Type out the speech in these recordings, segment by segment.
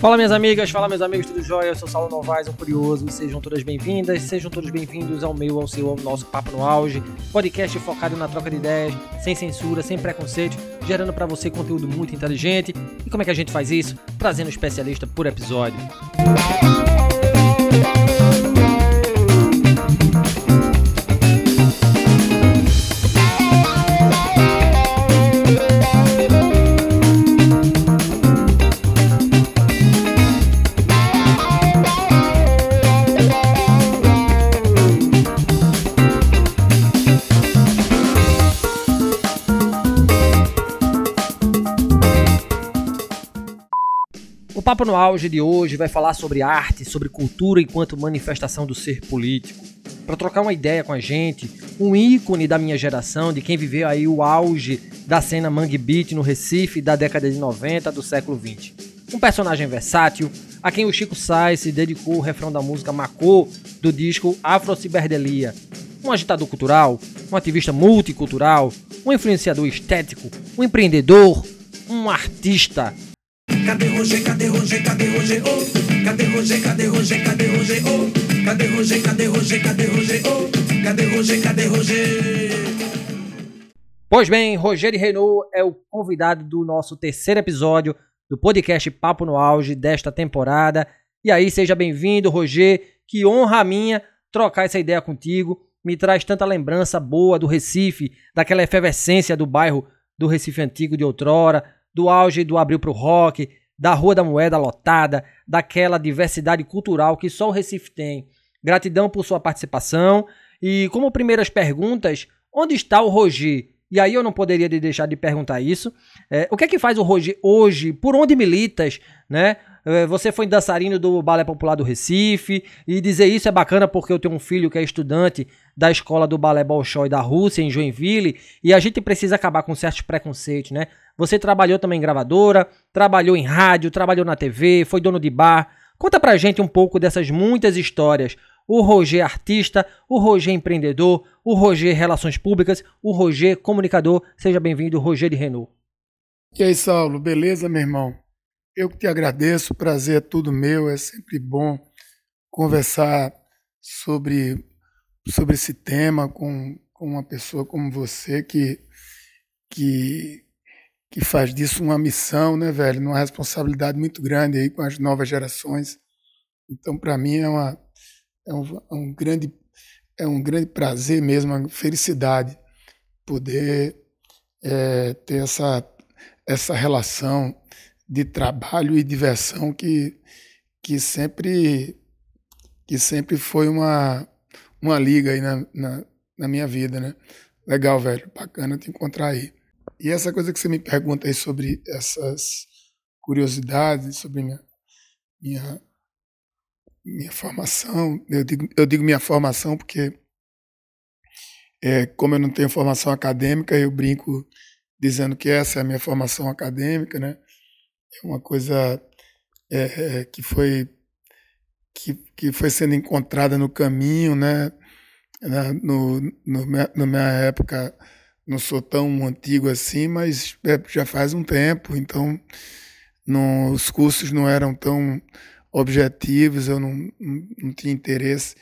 Fala minhas amigas, fala meus amigos, tudo jóia? Eu sou Saulo Novaes, um curioso, sejam todas bem-vindas, sejam todos bem-vindos ao meu, ao seu, ao nosso Papo no Auge, podcast focado na troca de ideias, sem censura, sem preconceito, gerando para você conteúdo muito inteligente. E como é que a gente faz isso? Trazendo um especialista por episódio. O Papo no Auge de hoje vai falar sobre arte, sobre cultura enquanto manifestação do ser político. Para trocar uma ideia com a gente, um ícone da minha geração, de quem viveu aí o auge da cena Mangue Beat no Recife da década de 90 do século 20. Um personagem versátil, a quem o Chico Sainz se dedicou o refrão da música Macô do disco Afro-Ciberdelia. Um agitador cultural, um ativista multicultural, um influenciador estético, um empreendedor, um artista Cadê Roger, cadê Roger, cadê Roger, oh? Cadê Roger, cadê Roger, cadê Roger, oh? Cadê Roger, cadê Roger, cadê Roger, oh? Cadê Roger, cadê? Pois bem, Rogério Renault é o convidado do nosso terceiro episódio do podcast Papo no Auge desta temporada. E aí, seja bem-vindo, Roger. Que honra minha trocar essa ideia contigo. Me traz tanta lembrança boa do Recife, daquela efervescência do bairro do Recife Antigo de outrora, do auge do Abril pro Rock, da Rua da Moeda lotada, daquela diversidade cultural que só o Recife tem. Gratidão por sua participação. E como primeiras perguntas, onde está o Roger? E aí eu não poderia deixar de perguntar isso. É, o que é que faz o Roger hoje? Por onde militas? Né? É, você foi dançarino do Balé Popular do Recife. E dizer isso é bacana porque eu tenho um filho que é estudante da escola do Balé Bolshoi da Rússia, em Joinville. E a gente precisa acabar com certos preconceitos, né? Você trabalhou também em gravadora, trabalhou em rádio, trabalhou na TV, foi dono de bar. Conta pra gente um pouco dessas muitas histórias. O Roger artista, o Roger empreendedor, o Roger relações públicas, o Roger comunicador. Seja bem-vindo, Roger de Renault. E aí, Saulo, beleza, meu irmão? Eu que te agradeço, o prazer é tudo meu, é sempre bom conversar sobre, sobre esse tema com, com uma pessoa como você que, que que faz disso uma missão, né, velho? Uma responsabilidade muito grande aí com as novas gerações. Então, para mim, é, uma, é, um, é um grande é um grande prazer mesmo, uma felicidade poder é, ter essa, essa relação de trabalho e diversão que, que sempre que sempre foi uma, uma liga aí na, na, na minha vida, né? Legal, velho. Bacana te encontrar aí. E essa coisa que você me pergunta aí sobre essas curiosidades, sobre minha, minha, minha formação, eu digo, eu digo minha formação porque, é, como eu não tenho formação acadêmica, eu brinco dizendo que essa é a minha formação acadêmica, né? É uma coisa é, é que foi que, que foi sendo encontrada no caminho, né? No, no, na minha época não sou tão antigo assim, mas é, já faz um tempo, então não, os cursos não eram tão objetivos, eu não, não, não tinha interesse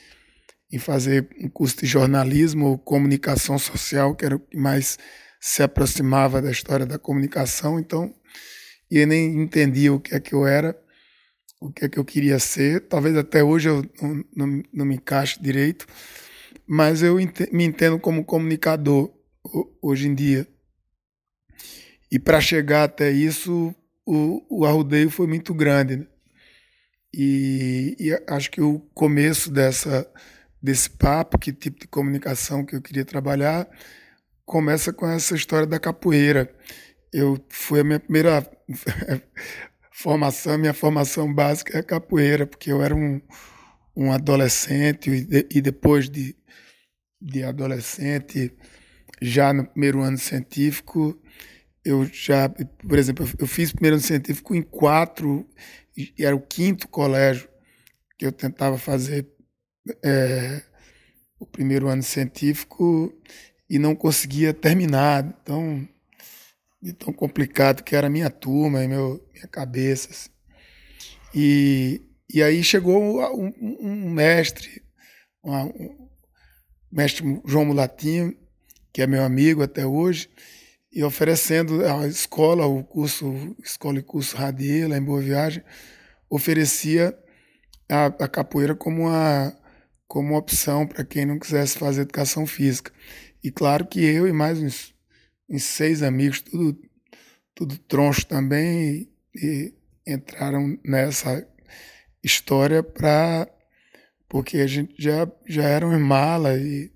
em fazer um curso de jornalismo ou comunicação social, que era o que mais se aproximava da história da comunicação, então e eu nem entendia o que é que eu era, o que é que eu queria ser. Talvez até hoje eu não, não, não me encaixe direito, mas eu me entendo como comunicador hoje em dia. E para chegar até isso, o, o arrudeio foi muito grande. Né? E, e, acho que o começo dessa, desse papo, que tipo de comunicação que eu queria trabalhar, começa com essa história da capoeira. Eu foi a minha primeira formação, minha formação básica é capoeira, porque eu era um, um adolescente e, de, e depois de, de adolescente já no primeiro ano científico, eu já, por exemplo, eu fiz primeiro ano científico em quatro, e era o quinto colégio que eu tentava fazer é, o primeiro ano científico e não conseguia terminar. Então, de tão complicado que era a minha turma e meu, minha cabeça. Assim. E, e aí chegou um, um mestre, um mestre João Mulatinho, que é meu amigo até hoje, e oferecendo a escola, o curso, escola e curso Radier, lá em Boa Viagem, oferecia a, a capoeira como uma, como uma opção para quem não quisesse fazer educação física. E claro que eu e mais uns, uns seis amigos, tudo, tudo troncho também, e, e entraram nessa história para porque a gente já, já era um mala e,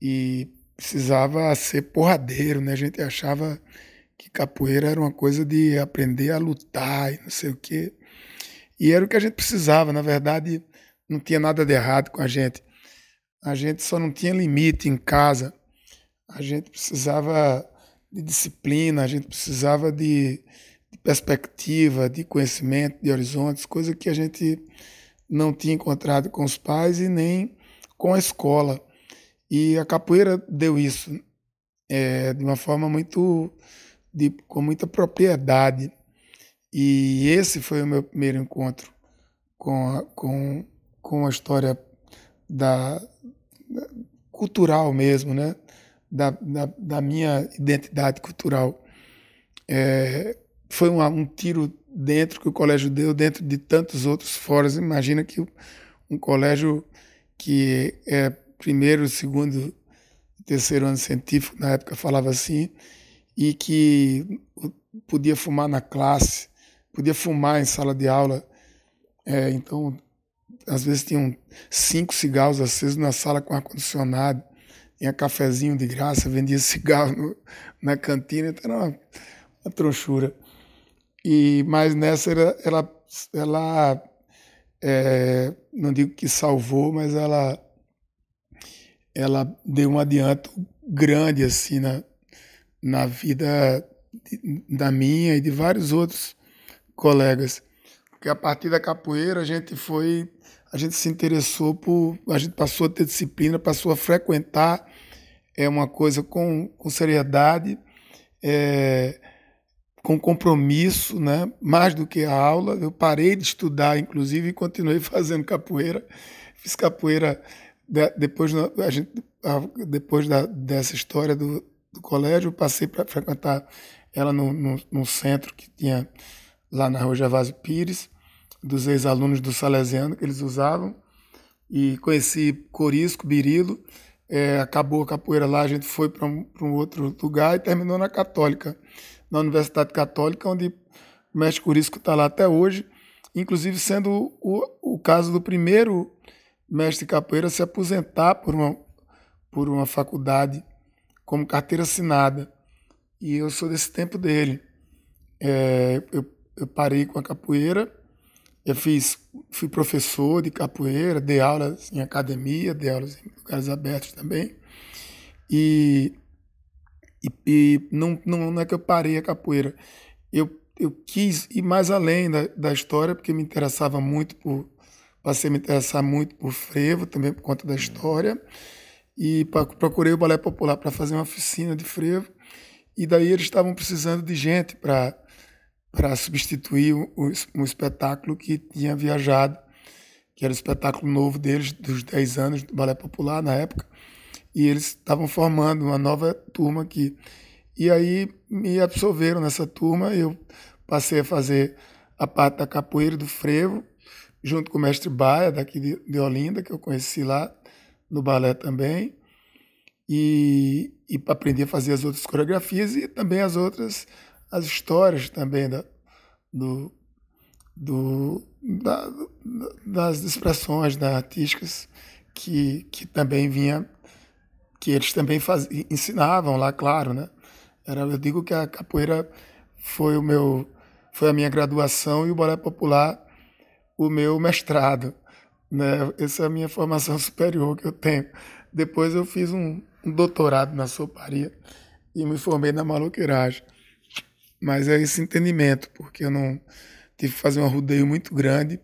e precisava ser porradeiro, né? A gente achava que capoeira era uma coisa de aprender a lutar e não sei o quê. E era o que a gente precisava, na verdade, não tinha nada de errado com a gente. A gente só não tinha limite em casa. A gente precisava de disciplina, a gente precisava de, de perspectiva, de conhecimento, de horizontes, coisa que a gente não tinha encontrado com os pais e nem com a escola. E a capoeira deu isso é, de uma forma muito, de, com muita propriedade. E esse foi o meu primeiro encontro com a, com, com a história da, da cultural mesmo, né? Da, da, da, minha identidade cultural. É, foi um, um tiro dentro que o colégio deu, dentro de tantos outros fora. Imagina que um colégio que é primeiro, segundo, terceiro ano científico, na época falava assim, e que podia fumar na classe, podia fumar em sala de aula. É, então, às vezes tinham cinco cigarros acesos na sala com ar-condicionado, tinha cafezinho de graça, vendia cigarro no, na cantina, então era uma, uma tronchura. E, mas nessa ela, ela, ela é, não digo que salvou, mas ela ela deu um adianto grande assim na, na vida de, da minha e de vários outros colegas. Porque a partir da capoeira a gente foi, a gente se interessou por, a gente passou a ter disciplina, passou a frequentar é uma coisa com, com seriedade, é, com compromisso, né? mais do que a aula. Eu parei de estudar, inclusive, e continuei fazendo capoeira. Fiz capoeira de, depois, a gente, depois da, dessa história do, do colégio, passei para frequentar ela no, no, no, centro que tinha lá na rua Gervásio Pires, dos ex-alunos do Salesiano que eles usavam. E conheci Corisco, Birilo. É, acabou a capoeira lá, a gente foi para um, um outro lugar e terminou na Católica, na Universidade Católica, onde o mestre Corisco está lá até hoje, inclusive sendo o, o caso do primeiro mestre capoeira se aposentar por uma, por uma faculdade como carteira assinada. E eu sou desse tempo dele. É, eu, eu parei com a capoeira, eu fiz, fui professor de capoeira, dei aulas em academia, dei aulas em lugares abertos também. E, e, e não, não, não é que eu parei a capoeira, eu, eu quis ir mais além da, da história, porque me interessava muito por passei a me interessar muito por frevo, também por conta da história, e procurei o Balé Popular para fazer uma oficina de frevo, e daí eles estavam precisando de gente para para substituir um, espetáculo que tinha viajado, que era o espetáculo novo deles, dos 10 anos do Balé Popular na época, e eles estavam formando uma nova turma aqui. E aí me absolveram nessa turma, eu passei a fazer a parte da capoeira do frevo, junto com o mestre Baia, daqui de, Olinda, que eu conheci lá no balé também, e, e aprendi a fazer as outras coreografias e também as outras, as histórias também da, do, do, da, das expressões da artísticas que, que também vinha, que eles também faz, ensinavam lá, claro, né? Era, eu digo que a capoeira foi o meu, foi a minha graduação e o balé popular o meu mestrado. Né? Essa é a minha formação superior que eu tenho. Depois eu fiz um, um doutorado na soparia e me formei na maloqueiragem. Mas é esse entendimento, porque eu não tive que fazer um rodeio muito grande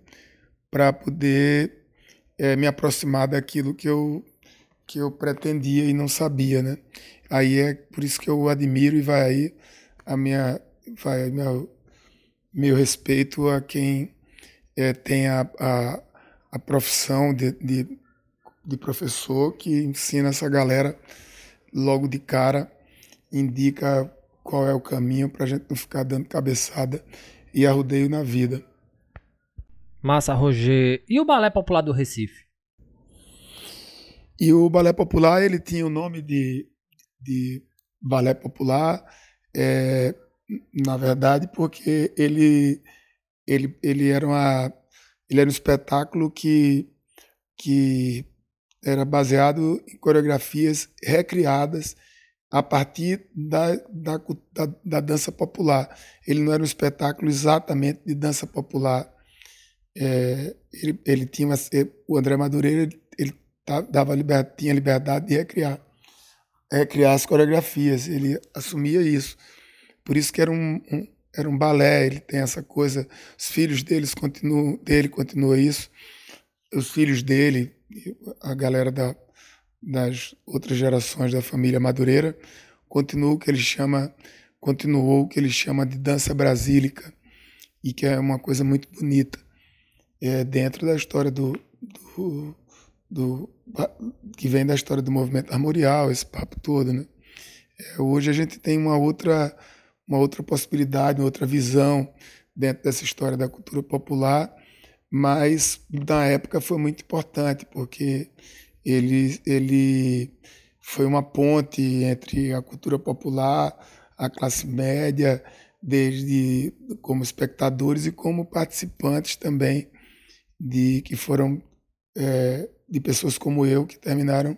para poder é, me aproximar daquilo que eu, que eu pretendia e não sabia, né? Aí é por isso que eu admiro e vai aí a minha vai meu, meu respeito a quem é, tem a, a, a profissão de, de, de, professor que ensina essa galera logo de cara, indica qual é o caminho para a gente não ficar dando cabeçada e arrudeio na vida. Massa, Roger. E o Balé Popular do Recife? E o Balé Popular, ele tinha o nome de, de Balé Popular, é, na verdade, porque ele, ele, ele, era uma, ele era um espetáculo que, que era baseado em coreografias recriadas a partir da, da, da, da, dança popular. Ele não era um espetáculo exatamente de dança popular. É, ele, ele tinha uma, o André Madureira ele dava tinha liberdade de recriar, recriar as coreografias. Ele assumia isso. Por isso que era um, um era um balé. Ele tem essa coisa. Os filhos deles continuam, dele continua isso. Os filhos dele, a galera da das outras gerações da família Madureira, continua o que ele chama, continuou o que ele chama de dança brasílica, e que é uma coisa muito bonita é, dentro da história do, do, do, que vem da história do movimento armorial, esse papo todo, né? É, hoje a gente tem uma outra uma outra possibilidade, uma outra visão dentro dessa história da cultura popular, mas na época foi muito importante porque ele, ele foi uma ponte entre a cultura popular, a classe média, desde como espectadores e como participantes também, de que foram é, de pessoas como eu que terminaram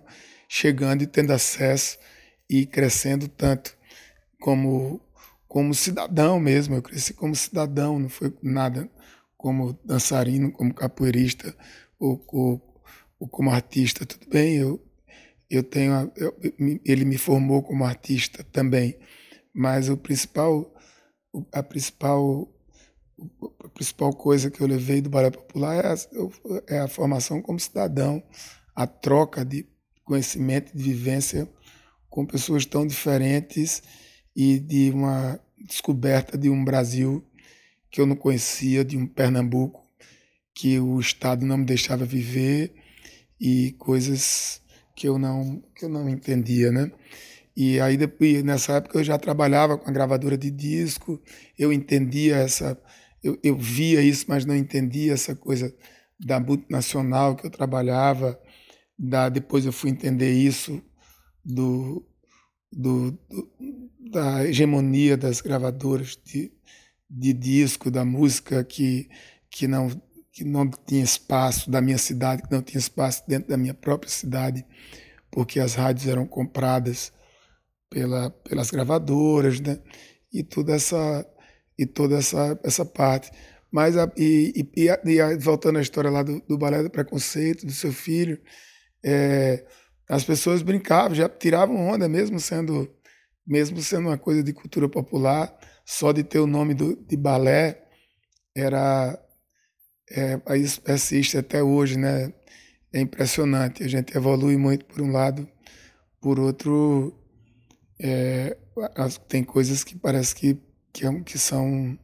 chegando e tendo acesso e crescendo tanto como como cidadão mesmo. Eu cresci como cidadão, não foi nada como dançarino, como capoeirista ou, ou como artista, tudo bem, eu, eu tenho, eu, ele me formou como artista também, mas o principal, a principal, a principal coisa que eu levei do balé popular é a, é a formação como cidadão, a troca de conhecimento, de vivência com pessoas tão diferentes e de uma descoberta de um Brasil que eu não conhecia, de um Pernambuco que o Estado não me deixava viver e coisas que eu não que eu não entendia, né? E aí depois nessa época eu já trabalhava com a gravadora de disco, eu entendia essa eu, eu via isso, mas não entendia essa coisa da multinacional que eu trabalhava. Da, depois eu fui entender isso do, do, do, da hegemonia das gravadoras de, de disco, da música que, que não que não tinha espaço da minha cidade, que não tinha espaço dentro da minha própria cidade, porque as rádios eram compradas pela, pelas gravadoras, né? E toda essa e toda essa essa parte. Mas a, e, e, e, voltando à história lá do, do balé do preconceito do seu filho, é, as pessoas brincavam, já tiravam onda mesmo sendo mesmo sendo uma coisa de cultura popular, só de ter o nome do, de balé era é, isso persiste até hoje, né? É impressionante. A gente evolui muito por um lado, por outro, é, tem coisas que parece que, que, é que são,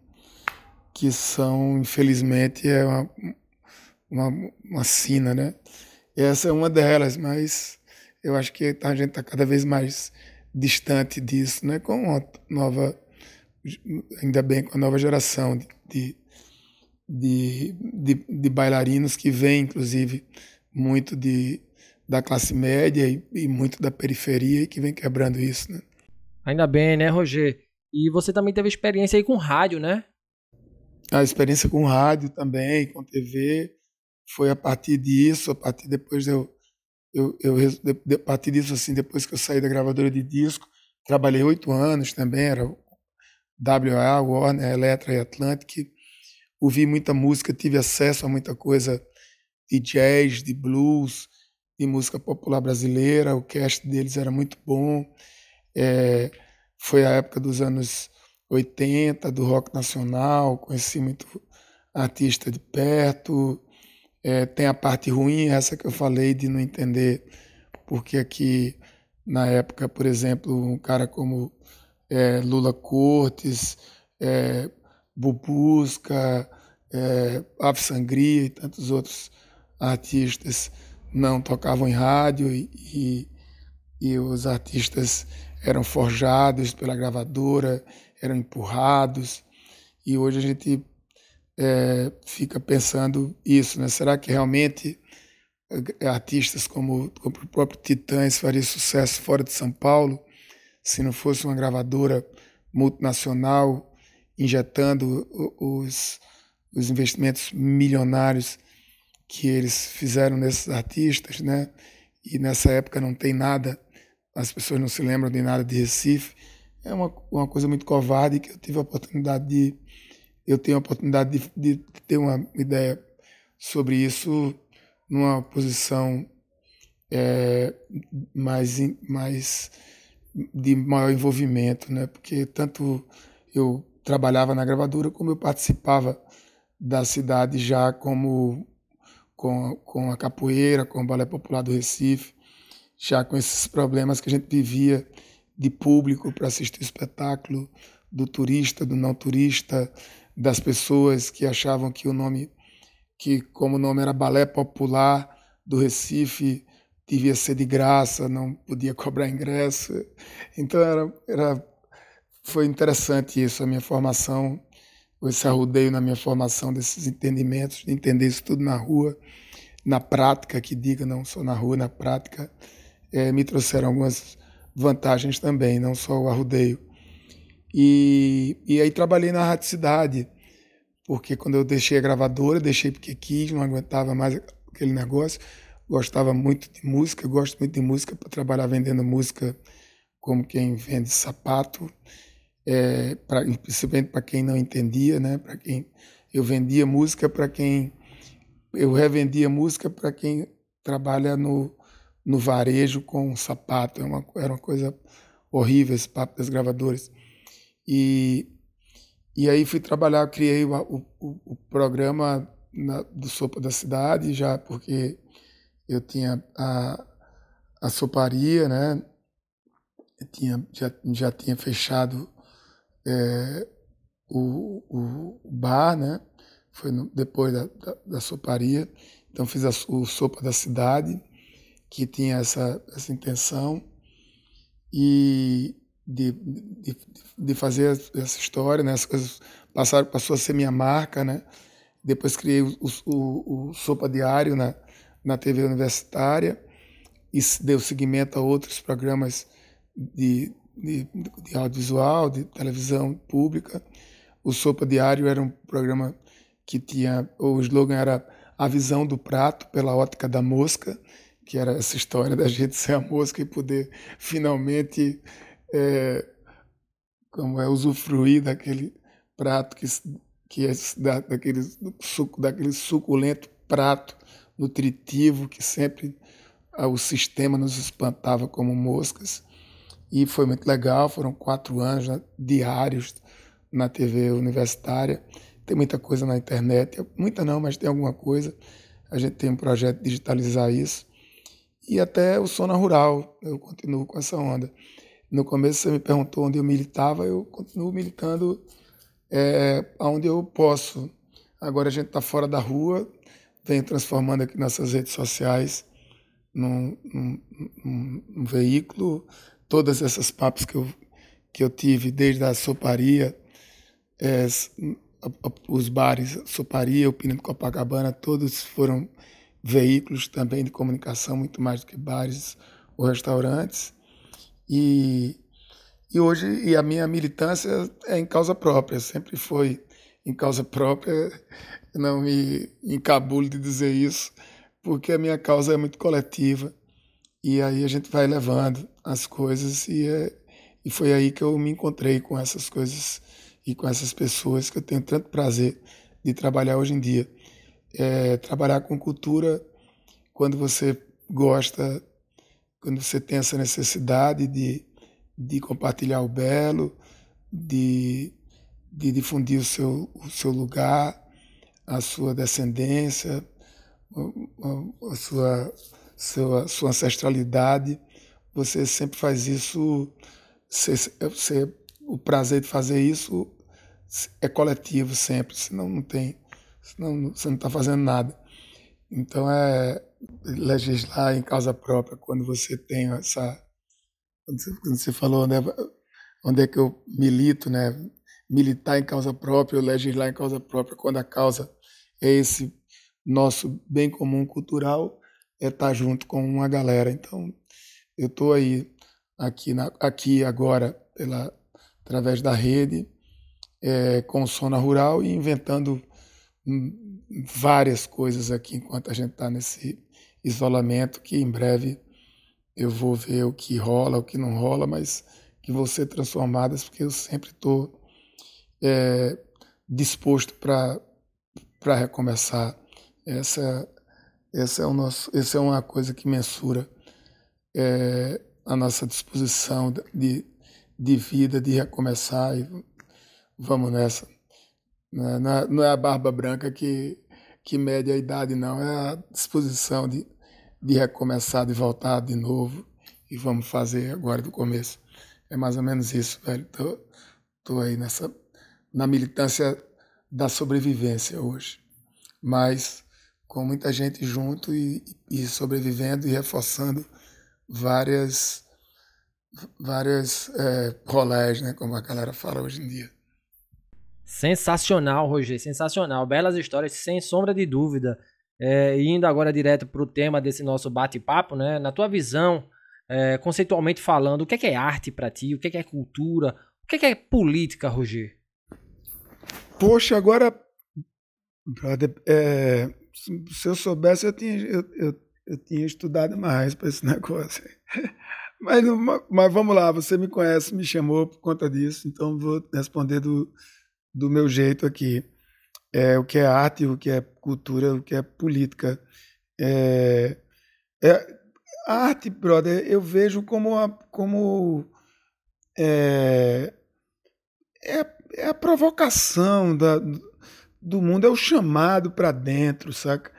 que são, infelizmente, é uma, uma, uma sina, né? Essa é uma delas, mas eu acho que a gente está cada vez mais distante disso, né? Com a nova, ainda bem com a nova geração de, de de, de, bailarinos que vêm, inclusive, muito de, da classe média e, e, muito da periferia e que vem quebrando isso, né? Ainda bem, né, Roger? E você também teve experiência aí com rádio, né? A experiência com rádio também, com TV, foi a partir disso, a partir depois eu, eu, eu a partir disso assim, depois que eu saí da gravadora de disco, trabalhei oito anos também, era WA, Warner, Electra e Atlantic, ouvi muita música, tive acesso a muita coisa de jazz, de blues, de música popular brasileira. O cast deles era muito bom. É, foi a época dos anos 80, do rock nacional, conheci muito artista de perto. É, tem a parte ruim, essa que eu falei, de não entender porque aqui, na época, por exemplo, um cara como é, Lula Cortes, é, Bubusca, é, Ave Sangria e tantos outros artistas não tocavam em rádio e, e, e os artistas eram forjados pela gravadora, eram empurrados. E hoje a gente é, fica pensando isso, né? Será que realmente é, artistas como, como o próprio Titãs fariam sucesso fora de São Paulo se não fosse uma gravadora multinacional injetando os, os investimentos milionários que eles fizeram nesses artistas, né? E nessa época não tem nada, as pessoas não se lembram de nada de Recife. É uma, uma coisa muito covarde que eu tive a oportunidade de eu tenho a oportunidade de, de ter uma ideia sobre isso numa posição é, mais, mais de maior envolvimento, né? Porque tanto eu trabalhava na gravadora como eu participava da cidade já como com, com a capoeira, com o balé popular do Recife, já com esses problemas que a gente vivia de público para assistir o espetáculo, do turista, do não turista, das pessoas que achavam que o nome, que como o nome era Balé Popular do Recife, devia ser de graça, não podia cobrar ingresso. Então era, era foi interessante isso, a minha formação, esse arrudeio na minha formação desses entendimentos, de entender isso tudo na rua, na prática, que diga, não só na rua, na prática, é, me trouxeram algumas vantagens também, não só o arrudeio. E, e aí trabalhei na Rádio Cidade, porque quando eu deixei a gravadora, deixei porque quis, não aguentava mais aquele negócio. Gostava muito de música, gosto muito de música para trabalhar vendendo música como quem vende sapato, é, pra, principalmente para quem não entendia, né? Para quem eu vendia música para quem eu revendia música para quem trabalha no, no varejo com sapato. É uma, era uma coisa horrível esse papo das gravadoras. E, e aí fui trabalhar, criei o, o, o programa na, do Sopa da Cidade, já porque eu tinha a, a soparia, né? Eu tinha, já, já tinha fechado é, o, o, bar, né? Foi no, depois da, da, da, soparia. Então fiz a, o Sopa da Cidade, que tinha essa, essa intenção. E, de, de, de fazer essa história, né? As coisas passaram, passou a ser minha marca, né? Depois criei o, o, o Sopa Diário na, na TV universitária e deu seguimento a outros programas de, de, de audiovisual, de televisão pública. O Sopa Diário era um programa que tinha, o slogan era a visão do prato pela ótica da mosca, que era essa história da gente ser a mosca e poder finalmente é, como é usufruir daquele prato que, que é da, daquele, suco, daquele suculento prato nutritivo que sempre ah, o sistema nos espantava como moscas. E foi muito legal, foram quatro anos né, diários na TV universitária. Tem muita coisa na internet, muita não, mas tem alguma coisa. A gente tem um projeto de digitalizar isso. E até o Sona Rural, eu continuo com essa onda. No começo você me perguntou onde eu militava, eu continuo militando é, onde eu posso. Agora a gente está fora da rua, vem transformando aqui nossas redes sociais num, num, num, num veículo. Todas essas papos que eu, que eu tive, desde a soparia, é, os bares, soparia, o Pino de Copacabana, todos foram veículos também de comunicação, muito mais do que bares ou restaurantes. E, e hoje e a minha militância é em causa própria, sempre foi em causa própria. Não me encabulo de dizer isso, porque a minha causa é muito coletiva. E aí a gente vai levando as coisas e, é, e foi aí que eu me encontrei com essas coisas e com essas pessoas que eu tenho tanto prazer de trabalhar hoje em dia. É, trabalhar com cultura quando você gosta quando você tem essa necessidade de, de compartilhar o belo, de, de difundir o seu, o seu lugar, a sua descendência, a, sua, sua, sua ancestralidade, você sempre faz isso, você, você, o prazer de fazer isso é coletivo sempre, senão não tem, senão você não está fazendo nada. Então é legislar em causa própria, quando você tem essa. Quando você, falou onde é, onde é que eu milito, né? Militar em causa própria, legislar em causa própria, quando a causa é esse nosso bem comum cultural, é estar junto com uma galera. Então, eu estou aí, aqui, na, aqui agora, pela, através da rede, é, com o Sona Rural e inventando várias coisas aqui enquanto a gente está nesse isolamento, que em breve eu vou ver o que rola, o que não rola, mas que vão ser transformadas, porque eu sempre estou é, disposto para recomeçar. Essa, essa, é o nosso, essa é uma coisa que mensura é, a nossa disposição de, de vida, de recomeçar e vamos nessa. Não é, não é a barba branca que, que mede a idade, não. É a disposição de, de recomeçar, de voltar de novo. E vamos fazer agora do começo. É mais ou menos isso, velho. Tô, tô aí nessa, na militância da sobrevivência hoje. Mas com muita gente junto e, e sobrevivendo e reforçando várias várias é, rolés, né, como a galera fala hoje em dia. Sensacional, Roger, sensacional. Belas histórias, sem sombra de dúvida. É, indo agora direto para o tema desse nosso bate-papo, né? Na tua visão, é, conceitualmente falando, o que é, que é arte para ti? O que é, que é cultura? O que é, que é política, Roger? Poxa, agora, é, se eu soubesse, eu tinha, eu, eu, eu tinha estudado mais para esse negócio. Mas, mas vamos lá, você me conhece, me chamou por conta disso, então vou responder do, do meu jeito aqui. É, o que é arte, o que é cultura, o que é política. É, é, a arte, brother, eu vejo como, a, como é, é, é a provocação da, do mundo, é o chamado para dentro, saca?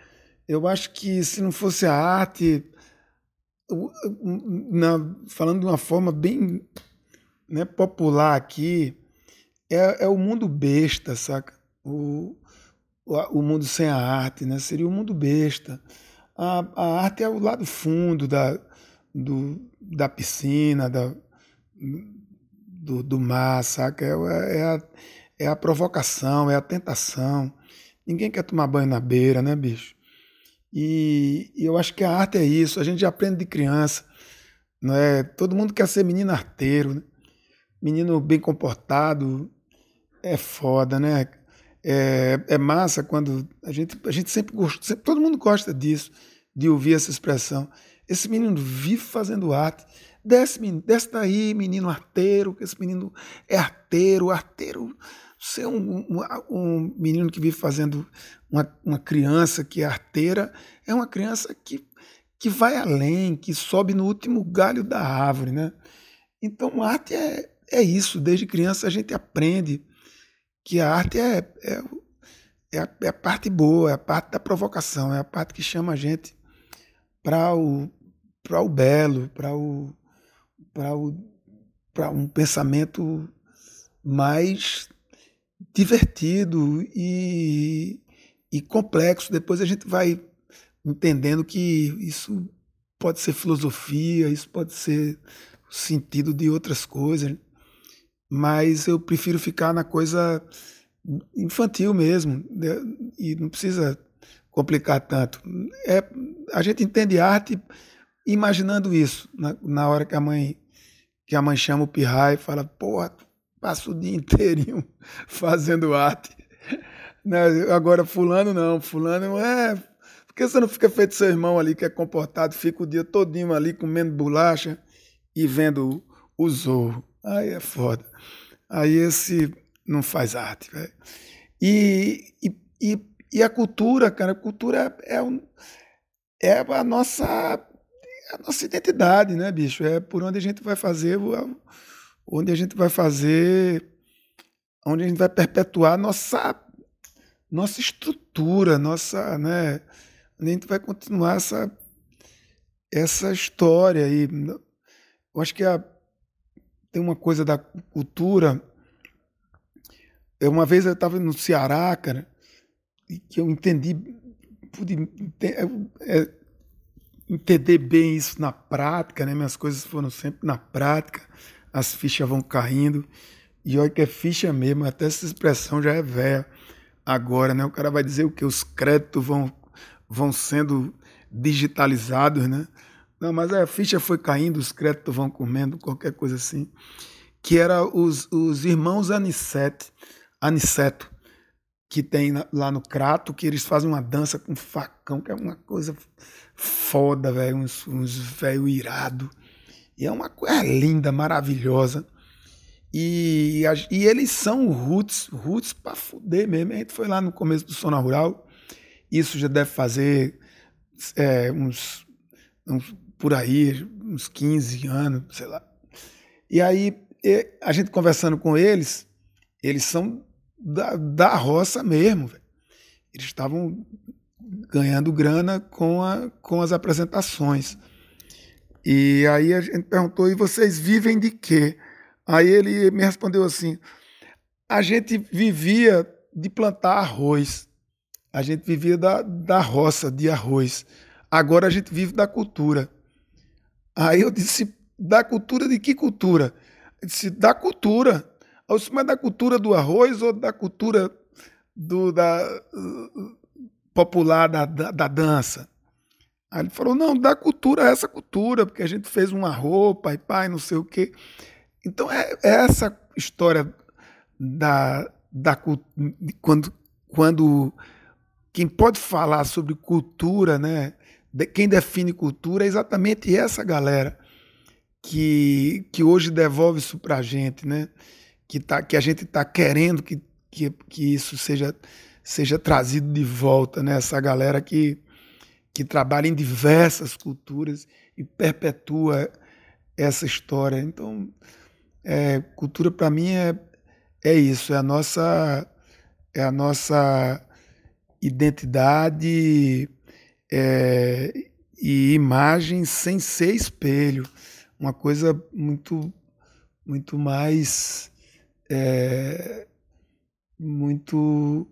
Eu acho que se não fosse a arte, na, falando de uma forma bem né, popular aqui, é, é o mundo besta, saca? O, o, mundo sem a arte, né? Seria o mundo besta. A, a arte é o lado fundo da, do, da piscina, da, do, do mar, saca? É, é, a, é a provocação, é a tentação. Ninguém quer tomar banho na beira, né, bicho? E, e eu acho que a arte é isso. A gente já aprende de criança. Não é? Todo mundo quer ser menino arteiro, né? menino bem comportado, é foda, né? É, é massa quando a gente, a gente sempre gosta, todo mundo gosta disso, de ouvir essa expressão. Esse menino vive fazendo arte. Desce, desce daí, menino arteiro, que esse menino é arteiro, arteiro. Você é um, um, um menino que vive fazendo uma, uma criança que é arteira, é uma criança que, que vai além, que sobe no último galho da árvore, né? Então, arte é, é isso. Desde criança a gente aprende que a arte é, é, é, a, é a parte boa, é a parte da provocação, é a parte que chama a gente para o, o belo, para o, o, um pensamento mais divertido e, e complexo. Depois a gente vai entendendo que isso pode ser filosofia, isso pode ser sentido de outras coisas mas eu prefiro ficar na coisa infantil mesmo, né? e não precisa complicar tanto. É, a gente entende arte imaginando isso, na, na hora que a mãe que a mãe chama o pirraia e fala, porra, passa o dia inteirinho fazendo arte. Né? Agora, fulano não, fulano é... Por que você não fica feito seu irmão ali, que é comportado, fica o dia todinho ali comendo bolacha e vendo o zorro? Aí é foda. Aí esse não faz arte, velho. E, e, e, a cultura, cara, a cultura é, é, é a nossa é a nossa identidade, né, bicho? É por onde a gente vai fazer, onde a gente vai fazer, onde a gente vai perpetuar nossa nossa estrutura, nossa, né? Onde a gente vai continuar essa essa história aí. Eu acho que a tem uma coisa da cultura. Uma vez eu estava no Ceará, cara, que eu entendi, pude é, entender bem isso na prática, né? Minhas coisas foram sempre na prática, as fichas vão caindo. E olha que é ficha mesmo, até essa expressão já é velha agora, né? O cara vai dizer o que? Os créditos vão, vão sendo digitalizados, né? Não, mas a ficha foi caindo, os créditos vão comendo, qualquer coisa assim. Que era os, os irmãos Anicete, Aniceto, que tem lá no Crato, que eles fazem uma dança com facão, que é uma coisa foda, velho, uns, uns velho irado. E é uma coisa linda, maravilhosa. E, e eles são roots, roots pra fuder mesmo. A gente foi lá no começo do Sona Rural, isso já deve fazer é, uns, uns, por aí, uns 15 anos, sei lá. E aí, a gente conversando com eles, eles são da, da roça mesmo. Véio. Eles estavam ganhando grana com, a, com as apresentações. E aí a gente perguntou: e vocês vivem de quê? Aí ele me respondeu assim: a gente vivia de plantar arroz, a gente vivia da, da roça de arroz, agora a gente vive da cultura. Aí eu disse: da cultura de que cultura? Ele disse: da cultura. Eu disse, mas da cultura do arroz ou da cultura do, da, popular da, da, da dança? Aí ele falou: não, da cultura, essa cultura, porque a gente fez uma roupa e pai, não sei o quê. Então, é, é essa história da, da quando, quando quem pode falar sobre cultura, né? Quem define cultura é exatamente essa galera que, que hoje devolve isso para a gente, né? Que, tá, que a gente está querendo que, que, que isso seja, seja trazido de volta, né? Essa galera que, que trabalha em diversas culturas e perpetua essa história. Então, é, cultura para mim é, é isso, é a nossa é a nossa identidade é, e imagem sem ser espelho, uma coisa muito muito mais é, muito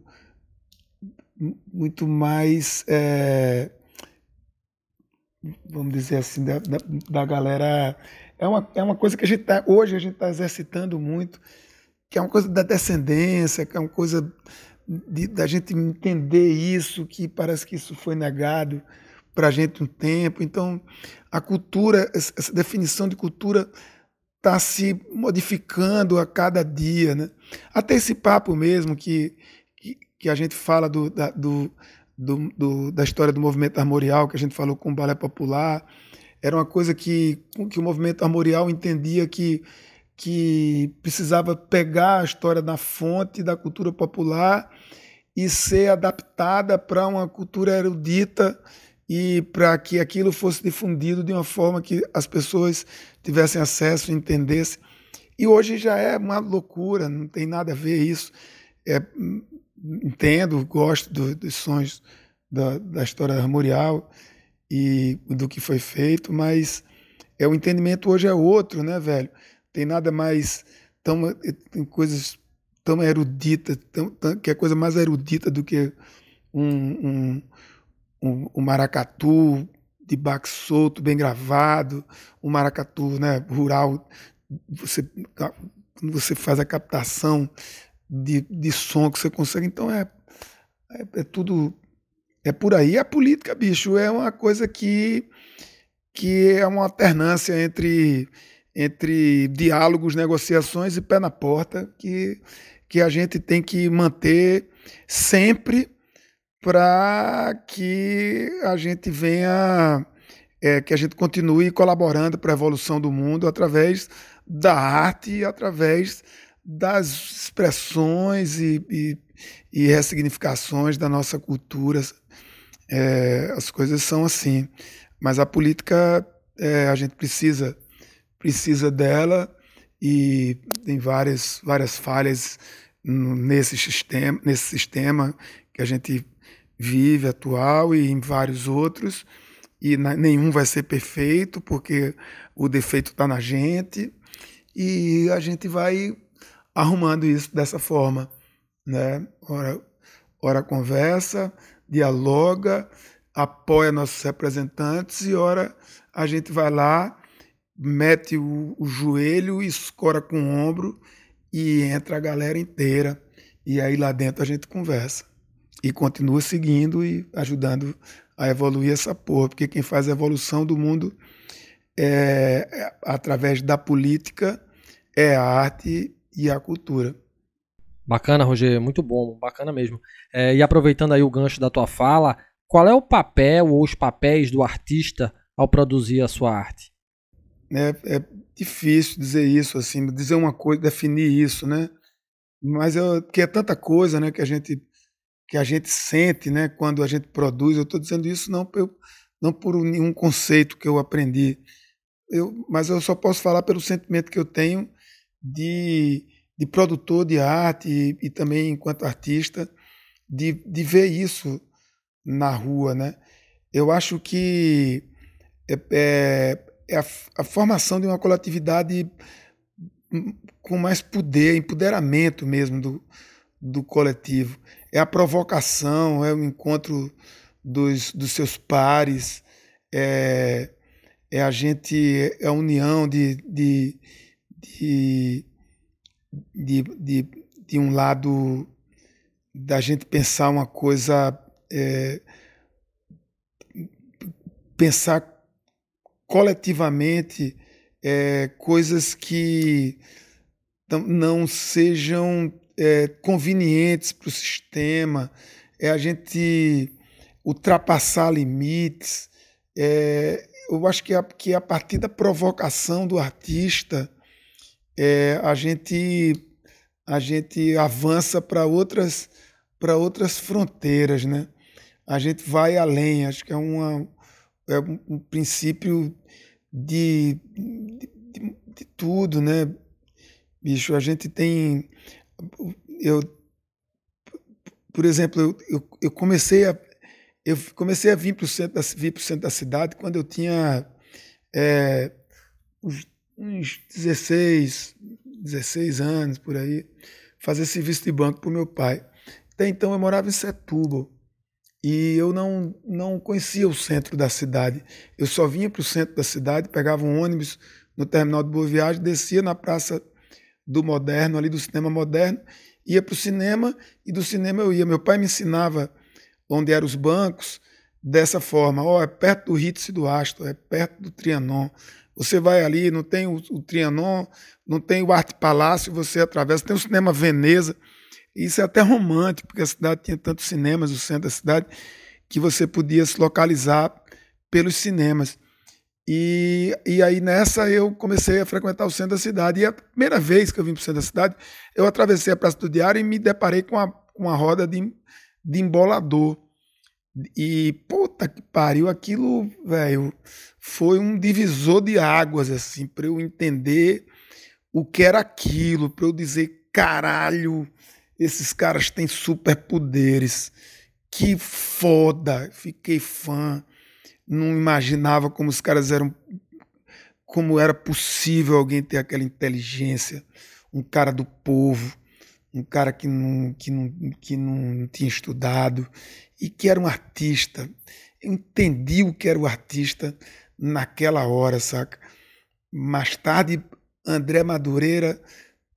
muito mais é, vamos dizer assim da, da, da galera. É uma, é uma coisa que a gente tá, hoje a gente está exercitando muito, que é uma coisa da descendência, que é uma coisa de, da gente entender isso, que parece que isso foi negado para a gente um tempo. Então, a cultura, essa definição de cultura está se modificando a cada dia. Né? Até esse papo mesmo que, que, que a gente fala do, da, do, do, do, da história do movimento armorial, que a gente falou com o balé popular, era uma coisa que, que o movimento armorial entendia que, que precisava pegar a história da fonte da cultura popular e ser adaptada para uma cultura erudita e para que aquilo fosse difundido de uma forma que as pessoas tivessem acesso, entendessem. E hoje já é uma loucura, não tem nada a ver isso. É, entendo, gosto do, dos sons da, da história armorial, e do que foi feito, mas é o entendimento hoje é outro, né, velho? Tem nada mais tão tem coisas tão eruditas, tão, tão, que é coisa mais erudita do que um, um, um, um maracatu de baque solto, bem gravado, um maracatu né, rural, você, quando você faz a captação de, de som que você consegue, então é, é, é tudo é por aí. A política, bicho, é uma coisa que, que é uma alternância entre, entre diálogos, negociações e pé na porta que, que a gente tem que manter sempre para que a gente venha, é, que a gente continue colaborando para a evolução do mundo através da arte e através das expressões e, e, e ressignificações da nossa cultura, é, as coisas são assim. Mas a política, é, a gente precisa, precisa dela e tem várias, várias falhas nesse sistema, nesse sistema que a gente vive atual e em vários outros. E nenhum vai ser perfeito, porque o defeito está na gente. E a gente vai arrumando isso dessa forma. Né? Ora, ora conversa, dialoga, apoia nossos representantes e ora a gente vai lá, mete o, o joelho, escora com o ombro e entra a galera inteira. E aí lá dentro a gente conversa. E continua seguindo e ajudando a evoluir essa porra, porque quem faz a evolução do mundo é, é através da política é a arte e a cultura. Bacana, Roger, muito bom, bacana mesmo. É, e aproveitando aí o gancho da tua fala, qual é o papel ou os papéis do artista ao produzir a sua arte? É, é difícil dizer isso, assim, dizer uma coisa, definir isso, né? Mas eu, que é tanta coisa, né, que a gente que a gente sente, né, quando a gente produz. Eu estou dizendo isso não por, não por nenhum conceito que eu aprendi, eu, mas eu só posso falar pelo sentimento que eu tenho de de produtor de arte e, e também enquanto artista, de, de ver isso na rua, né? Eu acho que é, é, é a, a, formação de uma coletividade com mais poder, empoderamento mesmo do, do coletivo. É a provocação, é o encontro dos, dos seus pares, é, é a gente, é a união de, de, de de, de, de um lado da gente pensar uma coisa, é, pensar coletivamente é, coisas que não sejam é, convenientes para o sistema, é a gente ultrapassar limites. É, eu acho que, a, que a partir da provocação do artista, é, a gente a gente avança para outras para outras fronteiras, né? A gente vai além, acho que é uma é um princípio de, de, de tudo, né? Bicho, a gente tem eu por exemplo, eu, eu, comecei a eu comecei a vir para o centro centro da cidade quando eu tinha é, uns 16, 16 anos por aí, fazer serviço de banco para o meu pai. Até então eu morava em Setúbal e eu não, não conhecia o centro da cidade. Eu só vinha para o centro da cidade, pegava um ônibus no terminal de Boa Viagem, descia na Praça do Moderno, ali do Cinema Moderno, ia para o cinema e do cinema eu ia. Meu pai me ensinava onde eram os bancos dessa forma. Ó, oh, é perto do Ritz e do Astor, é perto do Trianon. Você vai ali, não tem o, o Trianon, não tem o Arte Palácio, você atravessa, tem o Cinema Veneza. Isso é até romântico, porque a cidade tinha tantos cinemas, o centro da cidade, que você podia se localizar pelos cinemas. E, e aí nessa eu comecei a frequentar o centro da cidade. E a primeira vez que eu vim para o centro da cidade, eu atravessei a Praça do Diário e me deparei com uma, uma roda de, de embolador. E puta que pariu, aquilo, velho, foi um divisor de águas, assim, para eu entender o que era aquilo, para eu dizer, caralho, esses caras têm superpoderes. Que foda, fiquei fã. Não imaginava como os caras eram como era possível alguém ter aquela inteligência, um cara do povo, um cara que não, que não, que não tinha estudado e que era um artista. Eu entendi o que era o artista naquela hora, saca? Mais tarde, André Madureira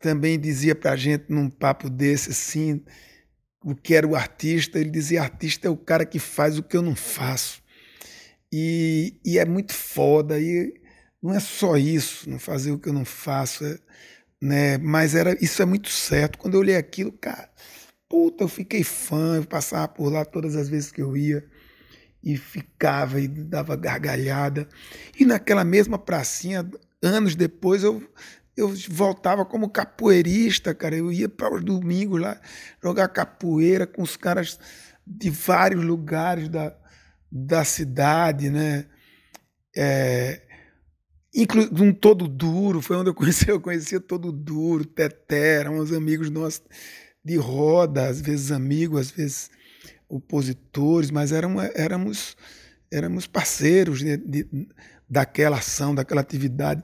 também dizia para a gente num papo desse assim, o que era o artista. Ele dizia: artista é o cara que faz o que eu não faço. E, e é muito foda. E não é só isso, não fazer o que eu não faço, é, né? Mas era isso é muito certo. Quando eu olhei aquilo, cara, Puta, eu fiquei fã, eu passava por lá todas as vezes que eu ia e ficava e dava gargalhada. E naquela mesma pracinha, anos depois, eu, eu voltava como capoeirista, cara. Eu ia para os domingos lá jogar capoeira com os caras de vários lugares da, da cidade, né? É, inclusive um todo duro, foi onde eu conheci, eu conhecia todo duro, Teté, eram uns amigos nossos de roda, às vezes amigos, às vezes opositores, mas éramos, éramos, éramos parceiros de, de, daquela ação, daquela atividade.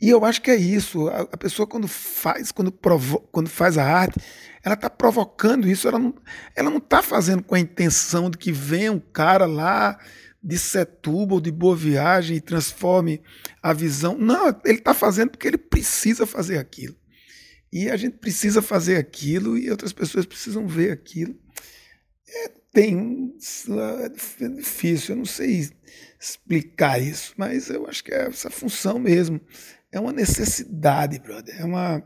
E eu acho que é isso. A, a pessoa quando faz, quando, provo, quando faz a arte, ela está provocando isso. Ela não, ela não está fazendo com a intenção de que venha um cara lá de Setúbal, de Boa Viagem e transforme a visão. Não, ele está fazendo porque ele precisa fazer aquilo. E a gente precisa fazer aquilo e outras pessoas precisam ver aquilo. É, tem é difícil, eu não sei explicar isso, mas eu acho que é essa função mesmo. É uma necessidade, brother. É uma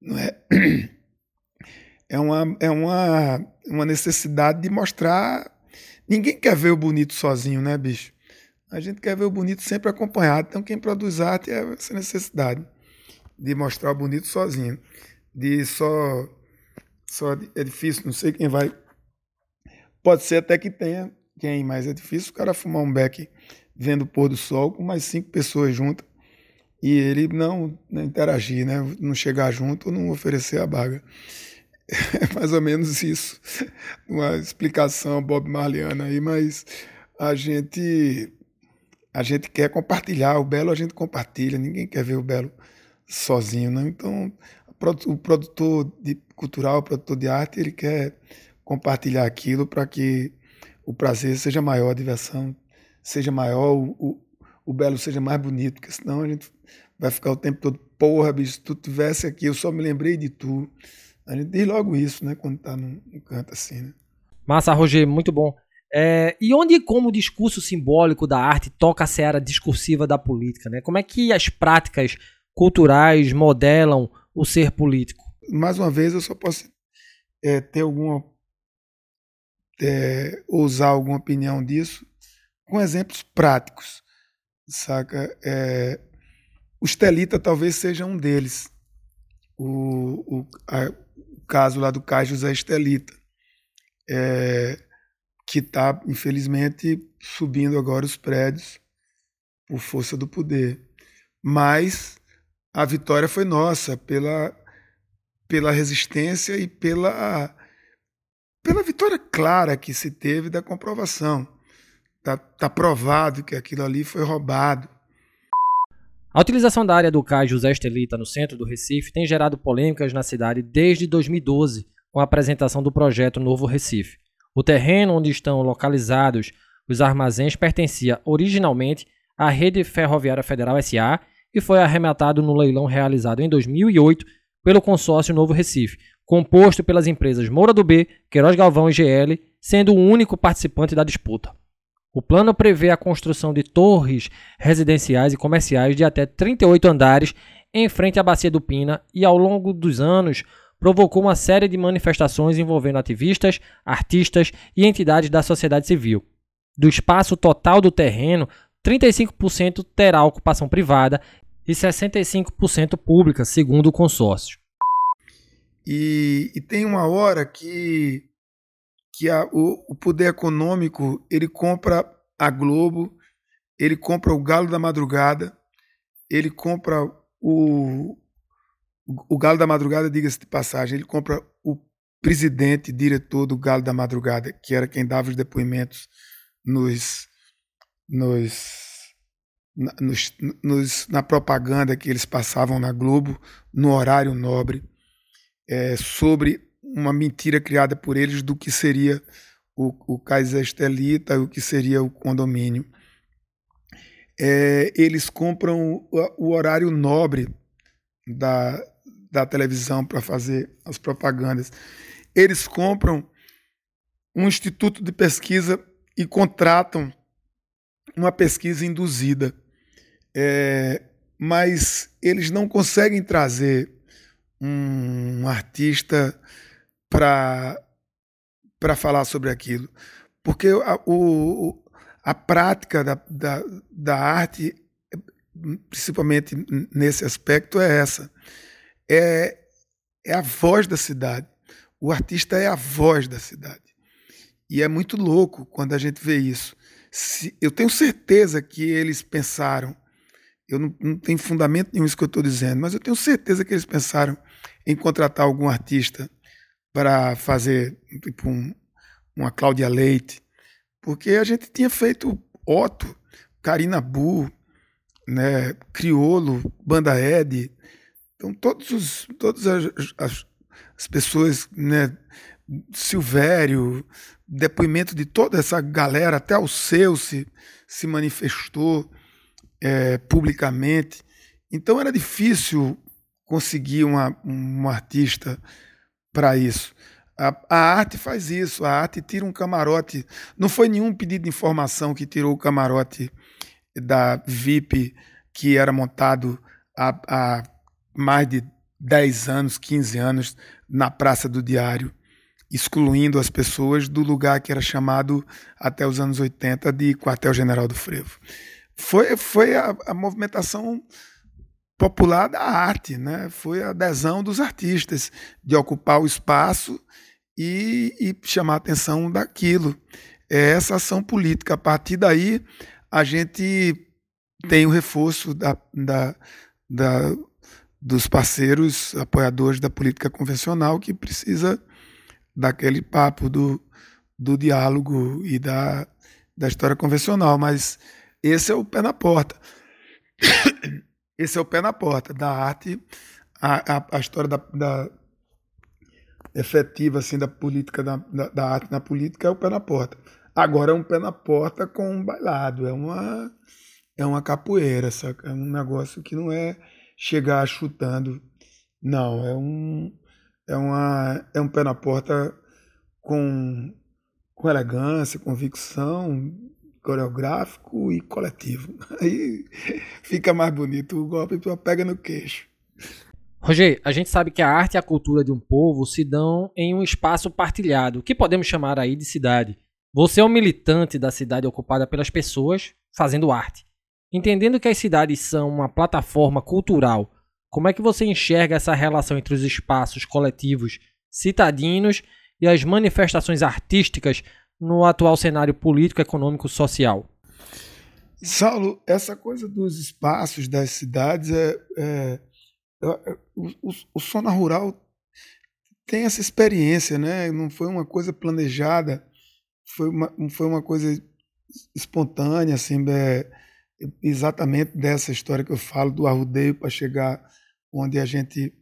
não é é uma é uma uma necessidade de mostrar. Ninguém quer ver o bonito sozinho, né, bicho? A gente quer ver o bonito sempre acompanhado. Então quem produz arte é essa necessidade de mostrar o bonito sozinho, de só só é difícil, não sei quem vai Pode ser até que tenha quem, mas é difícil o cara fumar um beck vendo o pôr do sol com mais cinco pessoas juntas e ele não, não interagir, né? não chegar junto, não oferecer a baga. É mais ou menos isso, uma explicação Bob Marliana aí, mas a gente a gente quer compartilhar, o belo a gente compartilha, ninguém quer ver o belo sozinho, né? Então, o produtor de cultural, o produtor de arte, ele quer compartilhar aquilo para que o prazer seja maior, a diversão seja maior, o, o, belo seja mais bonito, porque senão a gente vai ficar o tempo todo, porra, bicho, se tu tivesse aqui, eu só me lembrei de tu. A gente diz logo isso, né, quando tá num, num canto assim, né? Massa, Roger, muito bom. É, e onde e como o discurso simbólico da arte toca a seara discursiva da política, né? Como é que as práticas culturais modelam o ser político? Mais uma vez, eu só posso é, ter alguma é, usar alguma opinião disso com exemplos práticos, saca? É, o Estelita talvez seja um deles. O, o, a, o caso lá do Caio José Estelita, é, que está, infelizmente, subindo agora os prédios por força do poder. Mas a vitória foi nossa pela, pela resistência e pela pela vitória clara que se teve da comprovação. Está tá provado que aquilo ali foi roubado. A utilização da área do cais José Estelita no centro do Recife tem gerado polêmicas na cidade desde 2012, com a apresentação do projeto Novo Recife. O terreno onde estão localizados os armazéns pertencia originalmente à Rede Ferroviária Federal SA e foi arrematado no leilão realizado em 2008 pelo consórcio Novo Recife, composto pelas empresas Moura do B, Queiroz Galvão e GL, sendo o único participante da disputa. O plano prevê a construção de torres residenciais e comerciais de até 38 andares em frente à Bacia do Pina e, ao longo dos anos, provocou uma série de manifestações envolvendo ativistas, artistas e entidades da sociedade civil. Do espaço total do terreno, 35% terá ocupação privada e 65% pública, segundo o consórcio. E, e tem uma hora que, que a, o, o poder econômico ele compra a Globo, ele compra o Galo da Madrugada, ele compra o, o Galo da Madrugada, diga-se de passagem, ele compra o presidente, diretor do Galo da Madrugada, que era quem dava os depoimentos nos, nos, nos, nos, na propaganda que eles passavam na Globo, no horário nobre é, sobre uma mentira criada por eles do que seria o, o Kaiser Estelita, o que seria o condomínio. É, eles compram o, o, horário nobre da, da televisão para fazer as propagandas. Eles compram um instituto de pesquisa e contratam uma pesquisa induzida. É, mas eles não conseguem trazer um artista para falar sobre aquilo, porque a, o, a prática da, da, da arte, principalmente nesse aspecto, é essa. É, é a voz da cidade. O artista é a voz da cidade. E é muito louco quando a gente vê isso. Se, eu tenho certeza que eles pensaram, eu não, não tenho fundamento nenhum isso que eu estou dizendo, mas eu tenho certeza que eles pensaram em contratar algum artista para fazer tipo um, uma Cláudia Leite, porque a gente tinha feito Otto, Karina Bu, né, Criolo, Banda Ed, então todos os, todas as, as, as pessoas, né, Silvério, depoimento de toda essa galera, até o seu se, se manifestou é, publicamente. Então era difícil conseguir uma, um artista para isso. A, a, arte faz isso, a arte tira um camarote. Não foi nenhum pedido de informação que tirou o camarote da VIP que era montado há, há mais de 10 anos, 15 anos na Praça do Diário, excluindo as pessoas do lugar que era chamado até os anos 80 de Quartel-General do Frevo. Foi, foi a, a movimentação popular da arte, né? foi a adesão dos artistas de ocupar o espaço e, e chamar a atenção daquilo. É essa ação política. A partir daí, a gente tem o reforço da, da, da, dos parceiros apoiadores da política convencional que precisa daquele papo do, do diálogo e da, da história convencional. Mas esse é o pé na porta. Esse é o pé na porta da arte, a, a, a história da, da, efetiva assim, da política, da, da, da, arte na política é o pé na porta. Agora é um pé na porta com um bailado, é uma, é uma capoeira, saca? é um negócio que não é chegar chutando, não, é um, é uma, é um pé na porta com, com elegância, convicção, coreográfico e coletivo. Aí fica mais bonito o golpe, tu pega no queixo. Roger, a gente sabe que a arte e a cultura de um povo se dão em um espaço partilhado, que podemos chamar aí de cidade. Você é um militante da cidade ocupada pelas pessoas fazendo arte. Entendendo que as cidades são uma plataforma cultural, como é que você enxerga essa relação entre os espaços coletivos citadinos e as manifestações artísticas no atual cenário político, econômico, social? Saulo, essa coisa dos espaços das cidades é, é, o, o, o Sona Rural tem essa experiência, né? Não foi uma coisa planejada, foi uma, foi uma coisa espontânea, assim, é, exatamente dessa história que eu falo do arrudeio para chegar onde a gente,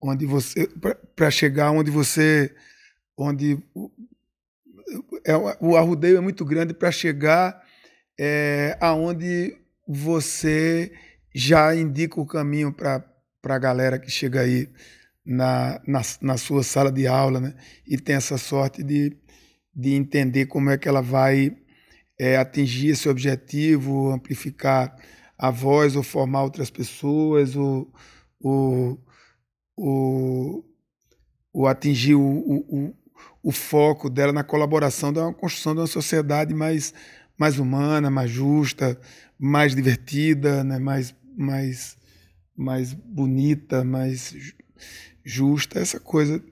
onde você, para chegar onde você, onde é, o arrudeio é muito grande para chegar é, aonde você já indica o caminho para a galera que chega aí na, na, na, sua sala de aula né? e tem essa sorte de, de entender como é que ela vai é, atingir esse objetivo, amplificar a voz ou formar outras pessoas, ou, ou, ou, ou atingir o, o, o foco dela na colaboração da construção de uma sociedade mais, mais humana, mais justa, mais divertida, né? mais, mais, mais bonita, mais justa, essa coisa.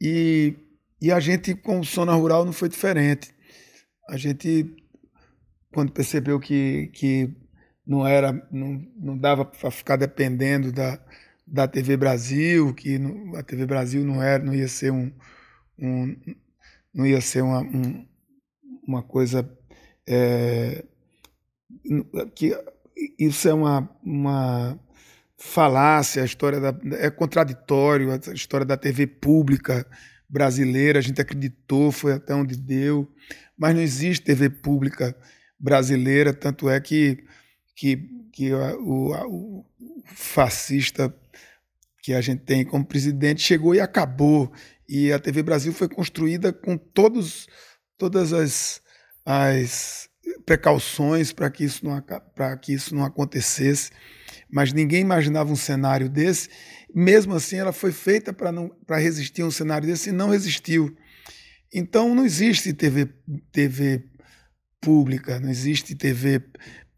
E, e a gente, com o Sona Rural, não foi diferente. A gente, quando percebeu que, que não era, não, não dava para ficar dependendo da, da TV Brasil, que a TV Brasil não era, não ia ser um, um, não ia ser uma, um, uma coisa é, que isso é uma, uma falácia, a história da, é contraditório, a história da TV pública brasileira, a gente acreditou, foi até onde deu, mas não existe TV pública brasileira, tanto é que, que, que o, o fascista que a gente tem como presidente chegou e acabou. E a TV Brasil foi construída com todos, todas as, as precauções para que, isso não, que isso não acontecesse. Mas ninguém imaginava um cenário desse. Mesmo assim, ela foi feita para resistir a um cenário desse e não resistiu. Então, não existe TV, TV pública, não existe TV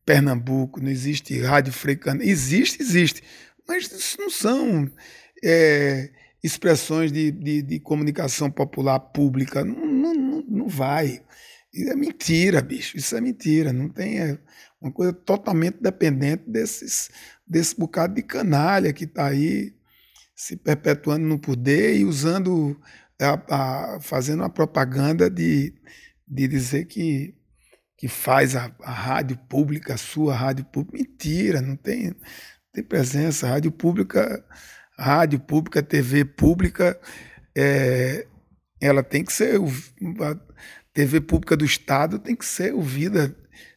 Pernambuco, não existe Rádio Freicana. Existe, existe. Mas isso não são. É, expressões de, de, de comunicação popular pública. Não, não, não vai. Isso é mentira, bicho. Isso é mentira. Não tem. É uma coisa totalmente dependente desses, desse bocado de canalha que está aí se perpetuando no poder e usando, a, a, fazendo a propaganda de, de dizer que, que faz a, a rádio pública, a sua rádio pública. Mentira, não tem, não tem presença. Rádio pública, rádio pública, TV pública, é, ela tem que ser. A TV pública do Estado tem que ser ouvida,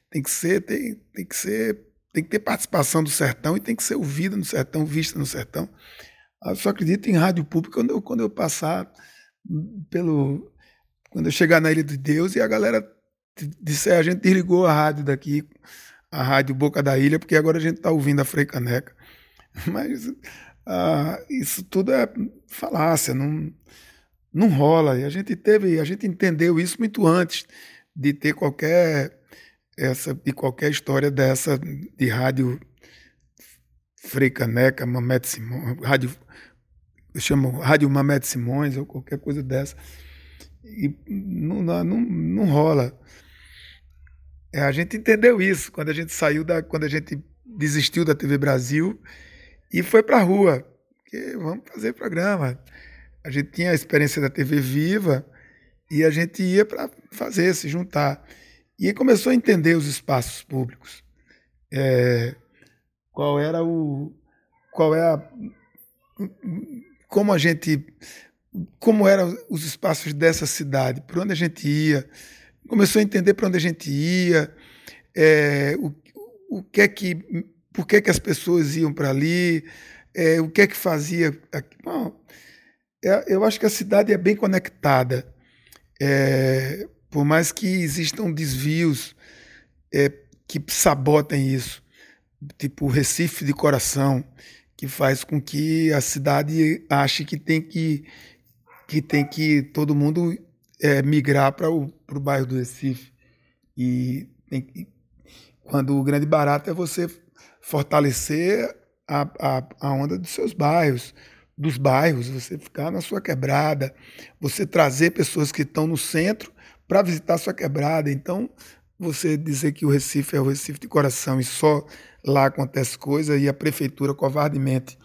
tem que ser, tem, tem que ser, tem que ter participação do sertão e tem que ser ouvida no sertão, vista no sertão. Eu só acredito em rádio pública quando eu, quando eu passar pelo. Quando eu chegar na Ilha de Deus e a galera disser, a gente desligou a rádio daqui, a rádio Boca da Ilha, porque agora a gente está ouvindo a Frei Caneca. Mas ah, isso tudo é falácia, não, não rola. E a gente teve, a gente entendeu isso muito antes de ter qualquer essa de qualquer história dessa de rádio Frei Caneca, Mamete Simões, rádio eu chamo Rádio Mamete Simões ou qualquer coisa dessa. E não, não, não rola. É, a gente entendeu isso quando a gente saiu da. quando a gente desistiu da TV Brasil e foi para a rua. Porque vamos fazer programa. A gente tinha a experiência da TV Viva e a gente ia para fazer, se juntar. E começou a entender os espaços públicos. É, qual era o. Qual é a. Como a gente. Como eram os espaços dessa cidade, por onde a gente ia. Começou a entender para onde a gente ia, é, o, o que é que. Por que, que as pessoas iam para ali, é, o que é que fazia. Bom, é, eu acho que a cidade é bem conectada. É, por mais que existam desvios é, que sabotem isso, tipo o Recife de coração, que faz com que a cidade ache que tem que, que, tem que todo mundo é, migrar para o bairro do Recife. E tem, quando o grande barato é você fortalecer a, a, a onda dos seus bairros, dos bairros, você ficar na sua quebrada, você trazer pessoas que estão no centro para visitar a sua quebrada. Então, você dizer que o Recife é o Recife de coração e só lá acontece coisa e a prefeitura covardemente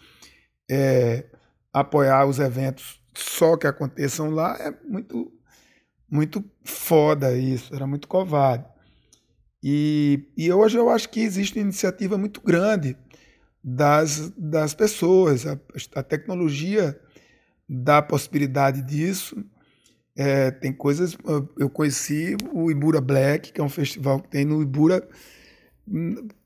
é, apoiar os eventos só que aconteçam lá é muito muito foda isso, era muito covarde. E, e hoje eu acho que existe uma iniciativa muito grande das, das pessoas. A, a tecnologia dá possibilidade disso. É, tem coisas. Eu conheci o Ibura Black, que é um festival que tem no Ibura,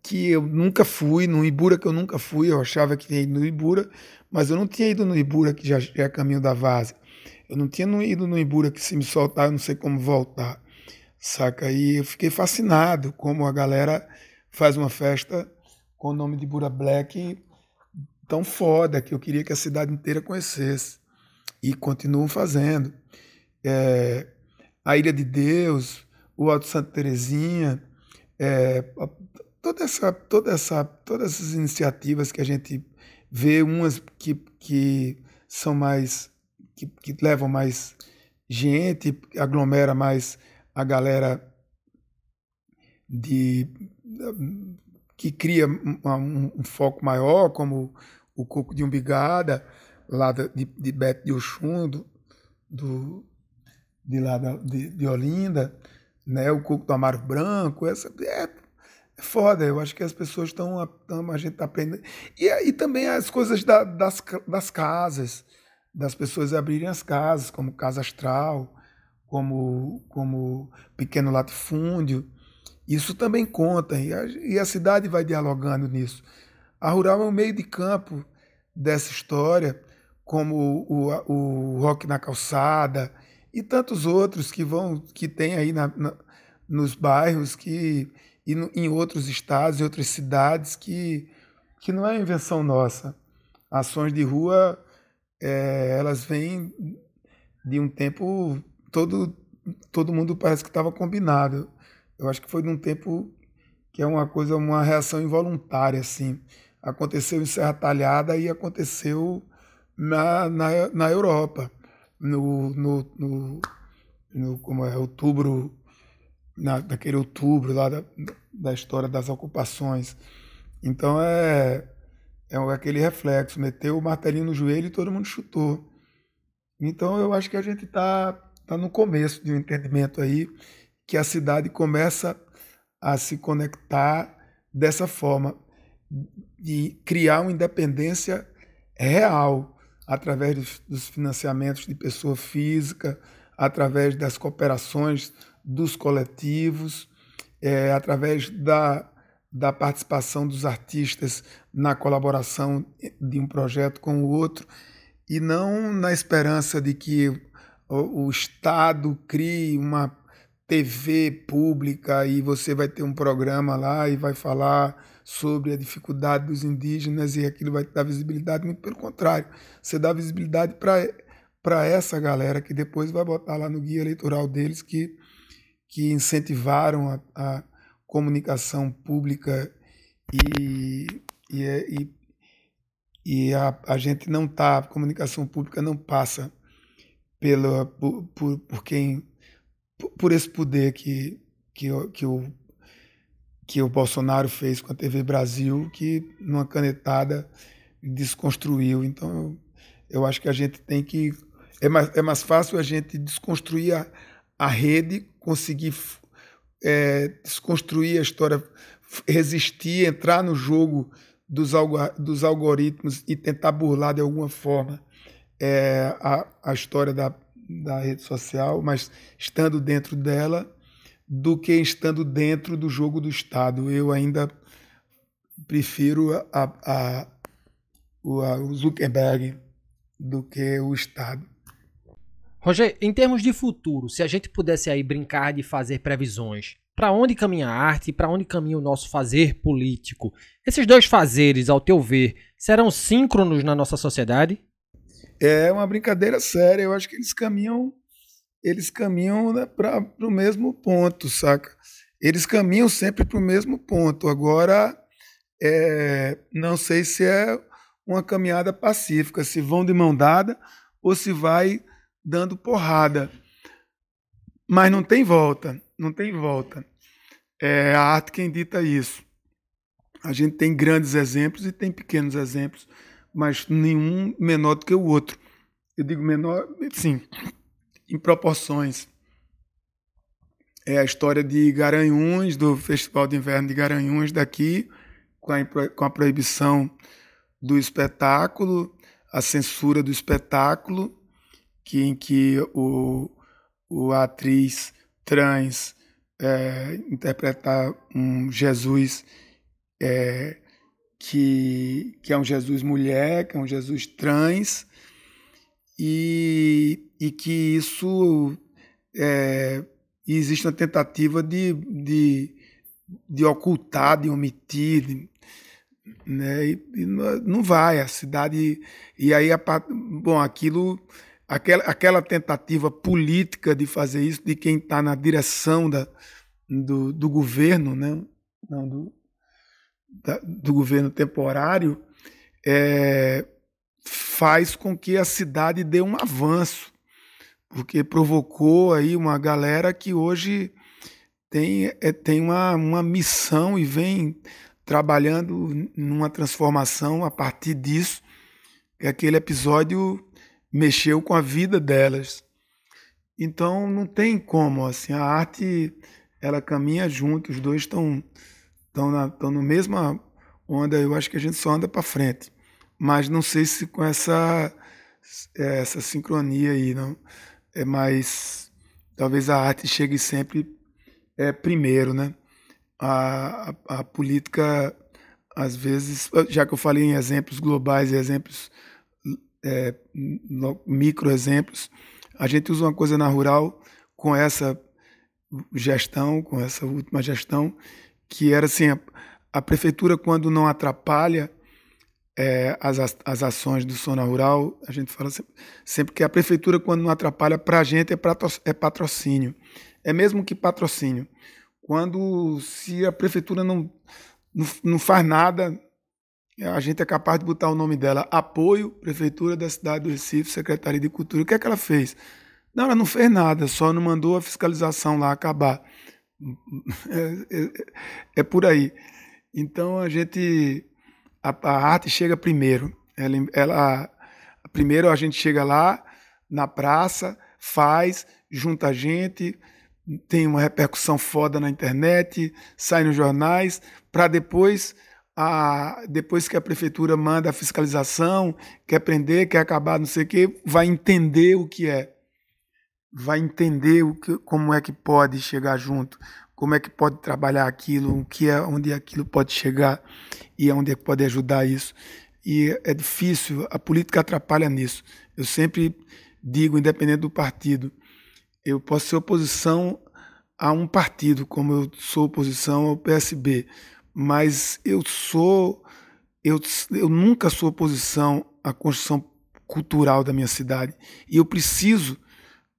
que eu nunca fui, no Ibura que eu nunca fui, eu achava que tinha ido no Ibura, mas eu não tinha ido no Ibura, que já é caminho da Vaza. Eu não tinha ido no Ibura, que se me soltar eu não sei como voltar. Saca? E eu fiquei fascinado como a galera faz uma festa com o nome de Ibura Black tão foda que eu queria que a cidade inteira conhecesse. E continuam fazendo é, a Ilha de Deus, o Alto Santa Terezinha, é, toda essa, toda essa, todas essas iniciativas que a gente vê, umas que, que são mais, que, que levam mais gente, aglomera mais a galera de que cria um, um, foco maior, como o Coco de Umbigada, lá de, de Beto de Oxum, do, do, de lá da, de, de Olinda, né? O coco do Amaro Branco, essa é, é foda. Eu acho que as pessoas estão, a gente está aprendendo. E, e também as coisas da, das, das casas, das pessoas abrirem as casas, como Casa Astral, como, como Pequeno Latifúndio. Isso também conta, e a, e a cidade vai dialogando nisso. A Rural é um meio de campo dessa história, como o, o, o Rock na Calçada, e tantos outros que vão que tem aí na, na, nos bairros que e no, em outros estados, em outras cidades que que não é invenção nossa. Ações de rua é, elas vêm de um tempo todo todo mundo parece que estava combinado. Eu acho que foi de um tempo que é uma coisa, uma reação involuntária assim. Aconteceu em Serra Talhada e aconteceu na, na, na Europa no, no, no, no como é, outubro, na, naquele outubro lá da, da história das ocupações. Então é, é aquele reflexo, meteu o martelinho no joelho e todo mundo chutou. Então eu acho que a gente está tá no começo de um entendimento aí que a cidade começa a se conectar dessa forma e criar uma independência real através dos, dos financiamentos de pessoa física, através das cooperações dos coletivos, é, através da, da participação dos artistas na colaboração de um projeto com o outro, e não na esperança de que o, o Estado crie uma TV pública e você vai ter um programa lá e vai falar sobre a dificuldade dos indígenas e aquilo vai dar visibilidade, muito pelo contrário, você dá visibilidade para essa galera que depois vai botar lá no guia eleitoral deles que, que incentivaram a, a comunicação pública e, e, é, e, e a, a gente não tá, a comunicação pública não passa pela, por, por, por quem por esse poder que, que, que o que o Bolsonaro fez com a TV Brasil, que numa canetada desconstruiu. Então, eu, eu acho que a gente tem que. É mais, é mais fácil a gente desconstruir a, a rede, conseguir é, desconstruir a história, resistir, entrar no jogo dos, dos algoritmos e tentar burlar de alguma forma é, a, a história da, da rede social, mas estando dentro dela do que estando dentro do jogo do Estado. Eu ainda prefiro a, a, o Zuckerberg do que o Estado. Roger, em termos de futuro, se a gente pudesse aí brincar de fazer previsões, para onde caminha a arte e para onde caminha o nosso fazer político? Esses dois fazeres, ao teu ver, serão síncronos na nossa sociedade? É uma brincadeira séria. Eu acho que eles caminham eles caminham né, para o mesmo ponto, saca? Eles caminham sempre para o mesmo ponto. Agora, é, não sei se é uma caminhada pacífica, se vão de mão dada ou se vai dando porrada. Mas não tem volta, não tem volta. É a arte quem dita isso. A gente tem grandes exemplos e tem pequenos exemplos, mas nenhum menor do que o outro. Eu digo menor, sim, em proporções. É a história de Garanhuns, do Festival de Inverno de Garanhuns daqui, com a, com a proibição do espetáculo, a censura do espetáculo, que, em que o, o atriz trans é, interpretar um Jesus é, que, que é um Jesus mulher, que é um Jesus trans, e, e que isso é, existe uma tentativa de, de, de ocultar, de omitir, né? E, e não vai, a cidade. E aí, a, bom, aquilo. Aquela, aquela tentativa política de fazer isso, de quem está na direção da, do, do governo, né? Não, do, da, do governo temporário, é, faz com que a cidade dê um avanço, porque provocou aí uma galera que hoje tem, é, tem uma, uma missão e vem trabalhando numa transformação a partir disso. que Aquele episódio mexeu com a vida delas. Então não tem como, assim, a arte ela caminha junto, os dois estão estão na, estão na mesma onda, eu acho que a gente só anda para frente mas não sei se com essa é, essa sincronia aí, não. É mais talvez a arte chegue sempre é, primeiro, né? A, a, a, política às vezes, já que eu falei em exemplos globais e exemplos é, micro exemplos, a gente usa uma coisa na rural com essa gestão, com essa última gestão, que era assim, a, a prefeitura quando não atrapalha é, as, as ações do Zona Rural, a gente fala sempre, sempre que a prefeitura, quando não atrapalha, para a gente é, é patrocínio. É mesmo que patrocínio. Quando, se a prefeitura não, não, não faz nada, a gente é capaz de botar o nome dela, apoio, Prefeitura da cidade do Recife, Secretaria de Cultura. O que é que ela fez? Não, ela não fez nada, só não mandou a fiscalização lá acabar. É, é, é por aí. Então a gente a, a arte chega primeiro. Ela, ela, primeiro a gente chega lá na praça, faz, junta a gente, tem uma repercussão foda na internet, sai nos jornais, para depois, a, depois que a prefeitura manda a fiscalização, quer prender, quer acabar, não sei o quê, vai entender o que é. Vai entender o que, como é que pode chegar junto, como é que pode trabalhar aquilo, o que é, onde aquilo pode chegar e onde é que pode ajudar isso. E é difícil, a política atrapalha nisso. Eu sempre digo, independente do partido, eu posso ser oposição a um partido, como eu sou oposição ao PSB, mas eu sou, eu, eu nunca sou oposição à construção cultural da minha cidade. E eu preciso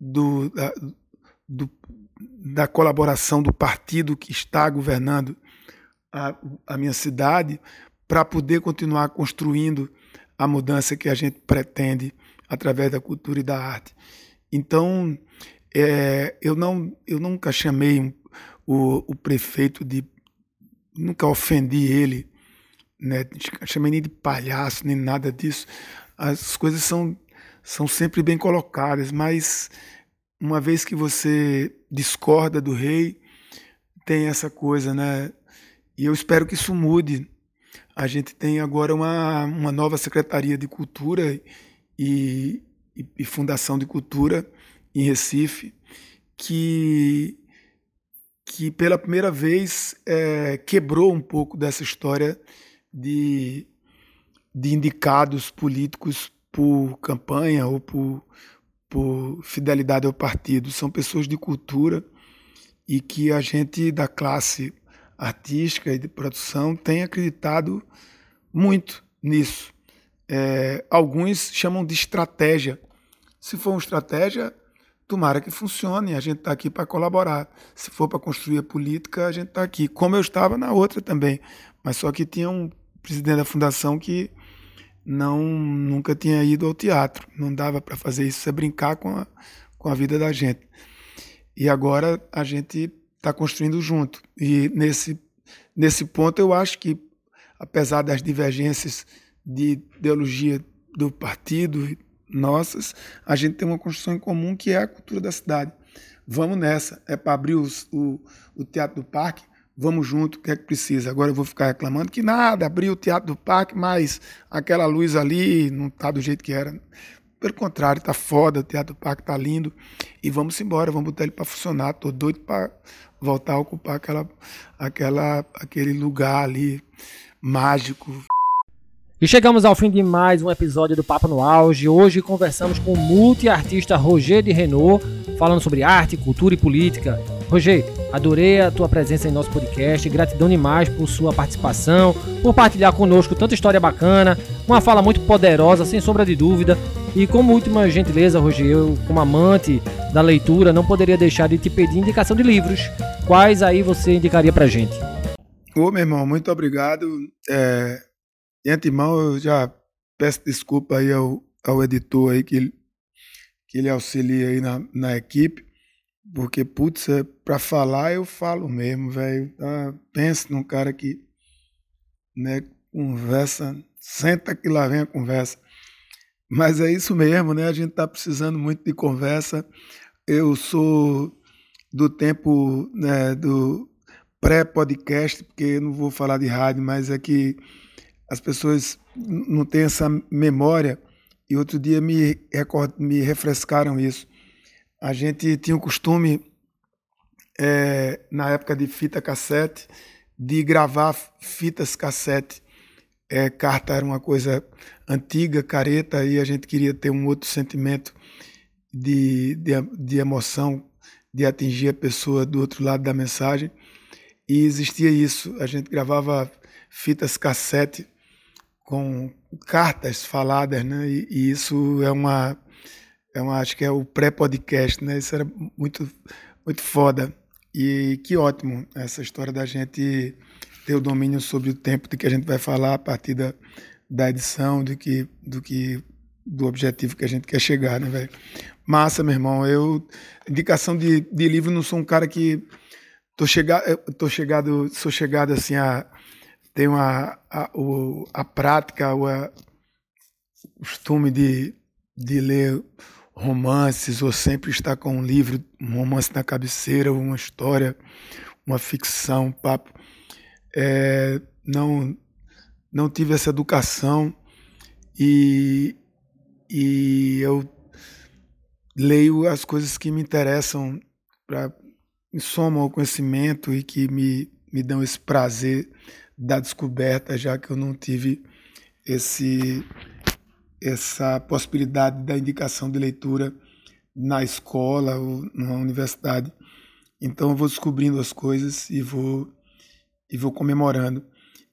do, da, do, da colaboração do partido que está governando a, a minha cidade para poder continuar construindo a mudança que a gente pretende através da cultura e da arte. Então, é, eu, não, eu nunca chamei o, o prefeito de. Nunca ofendi ele, né? chamei nem de palhaço, nem nada disso. As coisas são, são sempre bem colocadas, mas uma vez que você discorda do rei, tem essa coisa, né? E eu espero que isso mude. A gente tem agora uma, uma nova Secretaria de Cultura e, e, e Fundação de Cultura em Recife, que, que pela primeira vez é, quebrou um pouco dessa história de, de indicados políticos por campanha ou por, por fidelidade ao partido. São pessoas de cultura e que a gente da classe artística e de produção tem acreditado muito nisso. É, alguns chamam de estratégia. Se for uma estratégia, tomara que funcione, a gente está aqui para colaborar. Se for para construir a política, a gente está aqui. Como eu estava na outra também, mas só que tinha um presidente da fundação que não nunca tinha ido ao teatro, não dava para fazer isso, é brincar com a, com a vida da gente. E agora a gente está construindo junto. E nesse, nesse ponto eu acho que, apesar das divergências de ideologia do partido nossas, a gente tem uma construção em comum que é a cultura da cidade. Vamos nessa. É para abrir os, o, o Teatro do Parque, vamos junto, o que é que precisa? Agora eu vou ficar reclamando que nada, abrir o Teatro do Parque, mas aquela luz ali não está do jeito que era. Pelo contrário, está foda, o Teatro do Parque está lindo. E vamos embora, vamos botar ele para funcionar. Estou doido para voltar a ocupar aquela, aquela, aquele lugar ali mágico. E chegamos ao fim de mais um episódio do Papo no Auge. Hoje conversamos com o multiartista Roger de Renault, falando sobre arte, cultura e política. Roger, adorei a tua presença em nosso podcast. Gratidão demais por sua participação, por partilhar conosco tanta história bacana, uma fala muito poderosa, sem sombra de dúvida. E como última gentileza, Roger, eu, como amante da leitura, não poderia deixar de te pedir indicação de livros. Quais aí você indicaria pra gente? Ô, meu irmão, muito obrigado. É de antemão, eu já peço desculpa aí ao, ao editor aí que que ele auxilia aí na, na equipe, porque, putz, é, para falar eu falo mesmo, velho. Ah, pensa num cara que né, conversa, senta que lá vem a conversa. Mas é isso mesmo, né? A gente está precisando muito de conversa. Eu sou do tempo né, do pré-podcast, porque eu não vou falar de rádio, mas é que as pessoas não têm essa memória. E outro dia me, me refrescaram isso. A gente tinha o costume, é, na época de fita cassete, de gravar fitas cassete. É, carta era uma coisa antiga, careta, e a gente queria ter um outro sentimento de, de, de emoção, de atingir a pessoa do outro lado da mensagem. E existia isso. A gente gravava fitas cassete com cartas faladas, né? E, e, isso é uma, uma, acho que é o pré-podcast, né? Isso era muito, muito foda. E que ótimo essa história da gente ter o domínio sobre o tempo de que a gente vai falar a partir da, da edição, do que, do que do objetivo que a gente quer chegar, né, velho? Massa, meu irmão. Eu indicação de, de livro não sou um cara que tô chegado, tô chegado, sou chegado assim a tenho a, a, a prática, o costume de, de ler romances, ou sempre estar com um livro, um romance na cabeceira, uma história, uma ficção, um papo. É, não, não tive essa educação e, e eu leio as coisas que me interessam para me somam ao conhecimento e que me, me dão esse prazer da descoberta, já que eu não tive esse essa possibilidade da indicação de leitura na escola ou na universidade. Então eu vou descobrindo as coisas e vou e vou comemorando.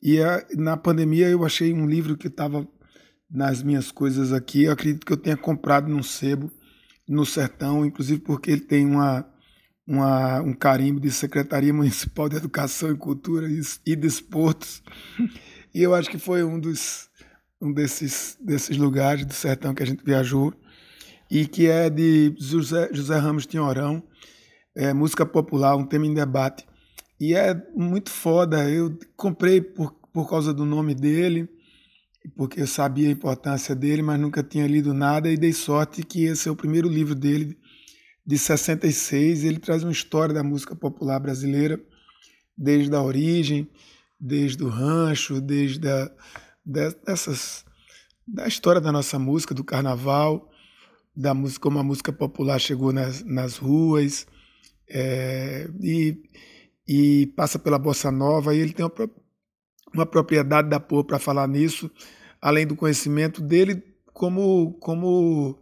E a, na pandemia eu achei um livro que estava nas minhas coisas aqui. Eu acredito que eu tenha comprado num sebo no sertão, inclusive porque ele tem uma, uma um carimbo de Secretaria Municipal de Educação e Cultura e Desportos. E eu acho que foi um dos um desses, desses lugares do sertão que a gente viajou, e que é de José, José Ramos Tinhorão, é, música popular, um tema em debate. E é muito foda. Eu comprei por, por causa do nome dele, porque eu sabia a importância dele, mas nunca tinha lido nada e dei sorte que esse é o primeiro livro dele, de 66. Ele traz uma história da música popular brasileira, desde a origem, desde o rancho, desde a dessas da história da nossa música, do carnaval, da música como a música popular chegou nas, nas ruas é, e, e passa pela bossa nova e ele tem uma, uma propriedade da porra para falar nisso, além do conhecimento dele como como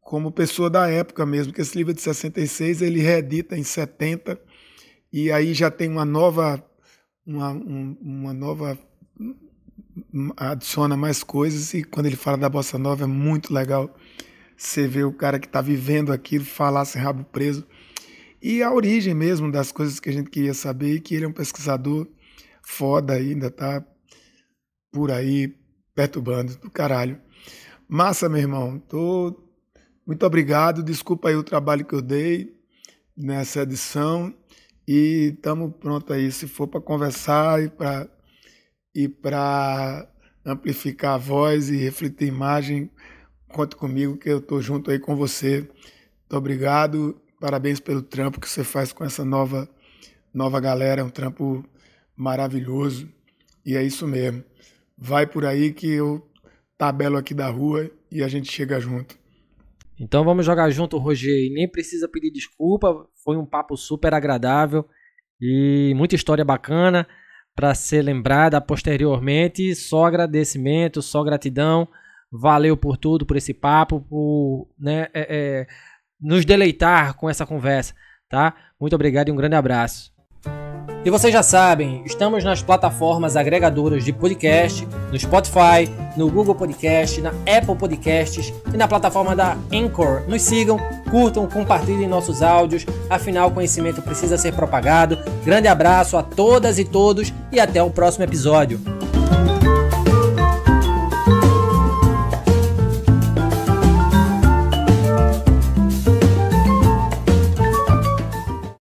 como pessoa da época mesmo, que esse livro é de 66 ele reedita em 70 e aí já tem uma nova uma, uma nova adiciona mais coisas e quando ele fala da bossa nova é muito legal você ver o cara que está vivendo aquilo falar sem rabo preso. E a origem mesmo das coisas que a gente queria saber que ele é um pesquisador foda ainda tá por aí perturbando do caralho. Massa meu irmão tô muito obrigado desculpa aí o trabalho que eu dei nessa edição e estamos pronto aí se for para conversar e para e para amplificar a voz e refletir a imagem, conte comigo que eu estou junto aí com você. Muito obrigado, parabéns pelo trampo que você faz com essa nova, nova galera, é um trampo maravilhoso. E é isso mesmo. Vai por aí que eu tabelo aqui da rua e a gente chega junto. Então vamos jogar junto, Roger. E nem precisa pedir desculpa, foi um papo super agradável e muita história bacana para ser lembrada posteriormente. Só agradecimento, só gratidão. Valeu por tudo, por esse papo, por né, é, é, nos deleitar com essa conversa, tá? Muito obrigado e um grande abraço. E vocês já sabem, estamos nas plataformas agregadoras de podcast, no Spotify, no Google Podcast, na Apple Podcasts e na plataforma da Anchor. Nos sigam, curtam, compartilhem nossos áudios, afinal o conhecimento precisa ser propagado. Grande abraço a todas e todos e até o próximo episódio.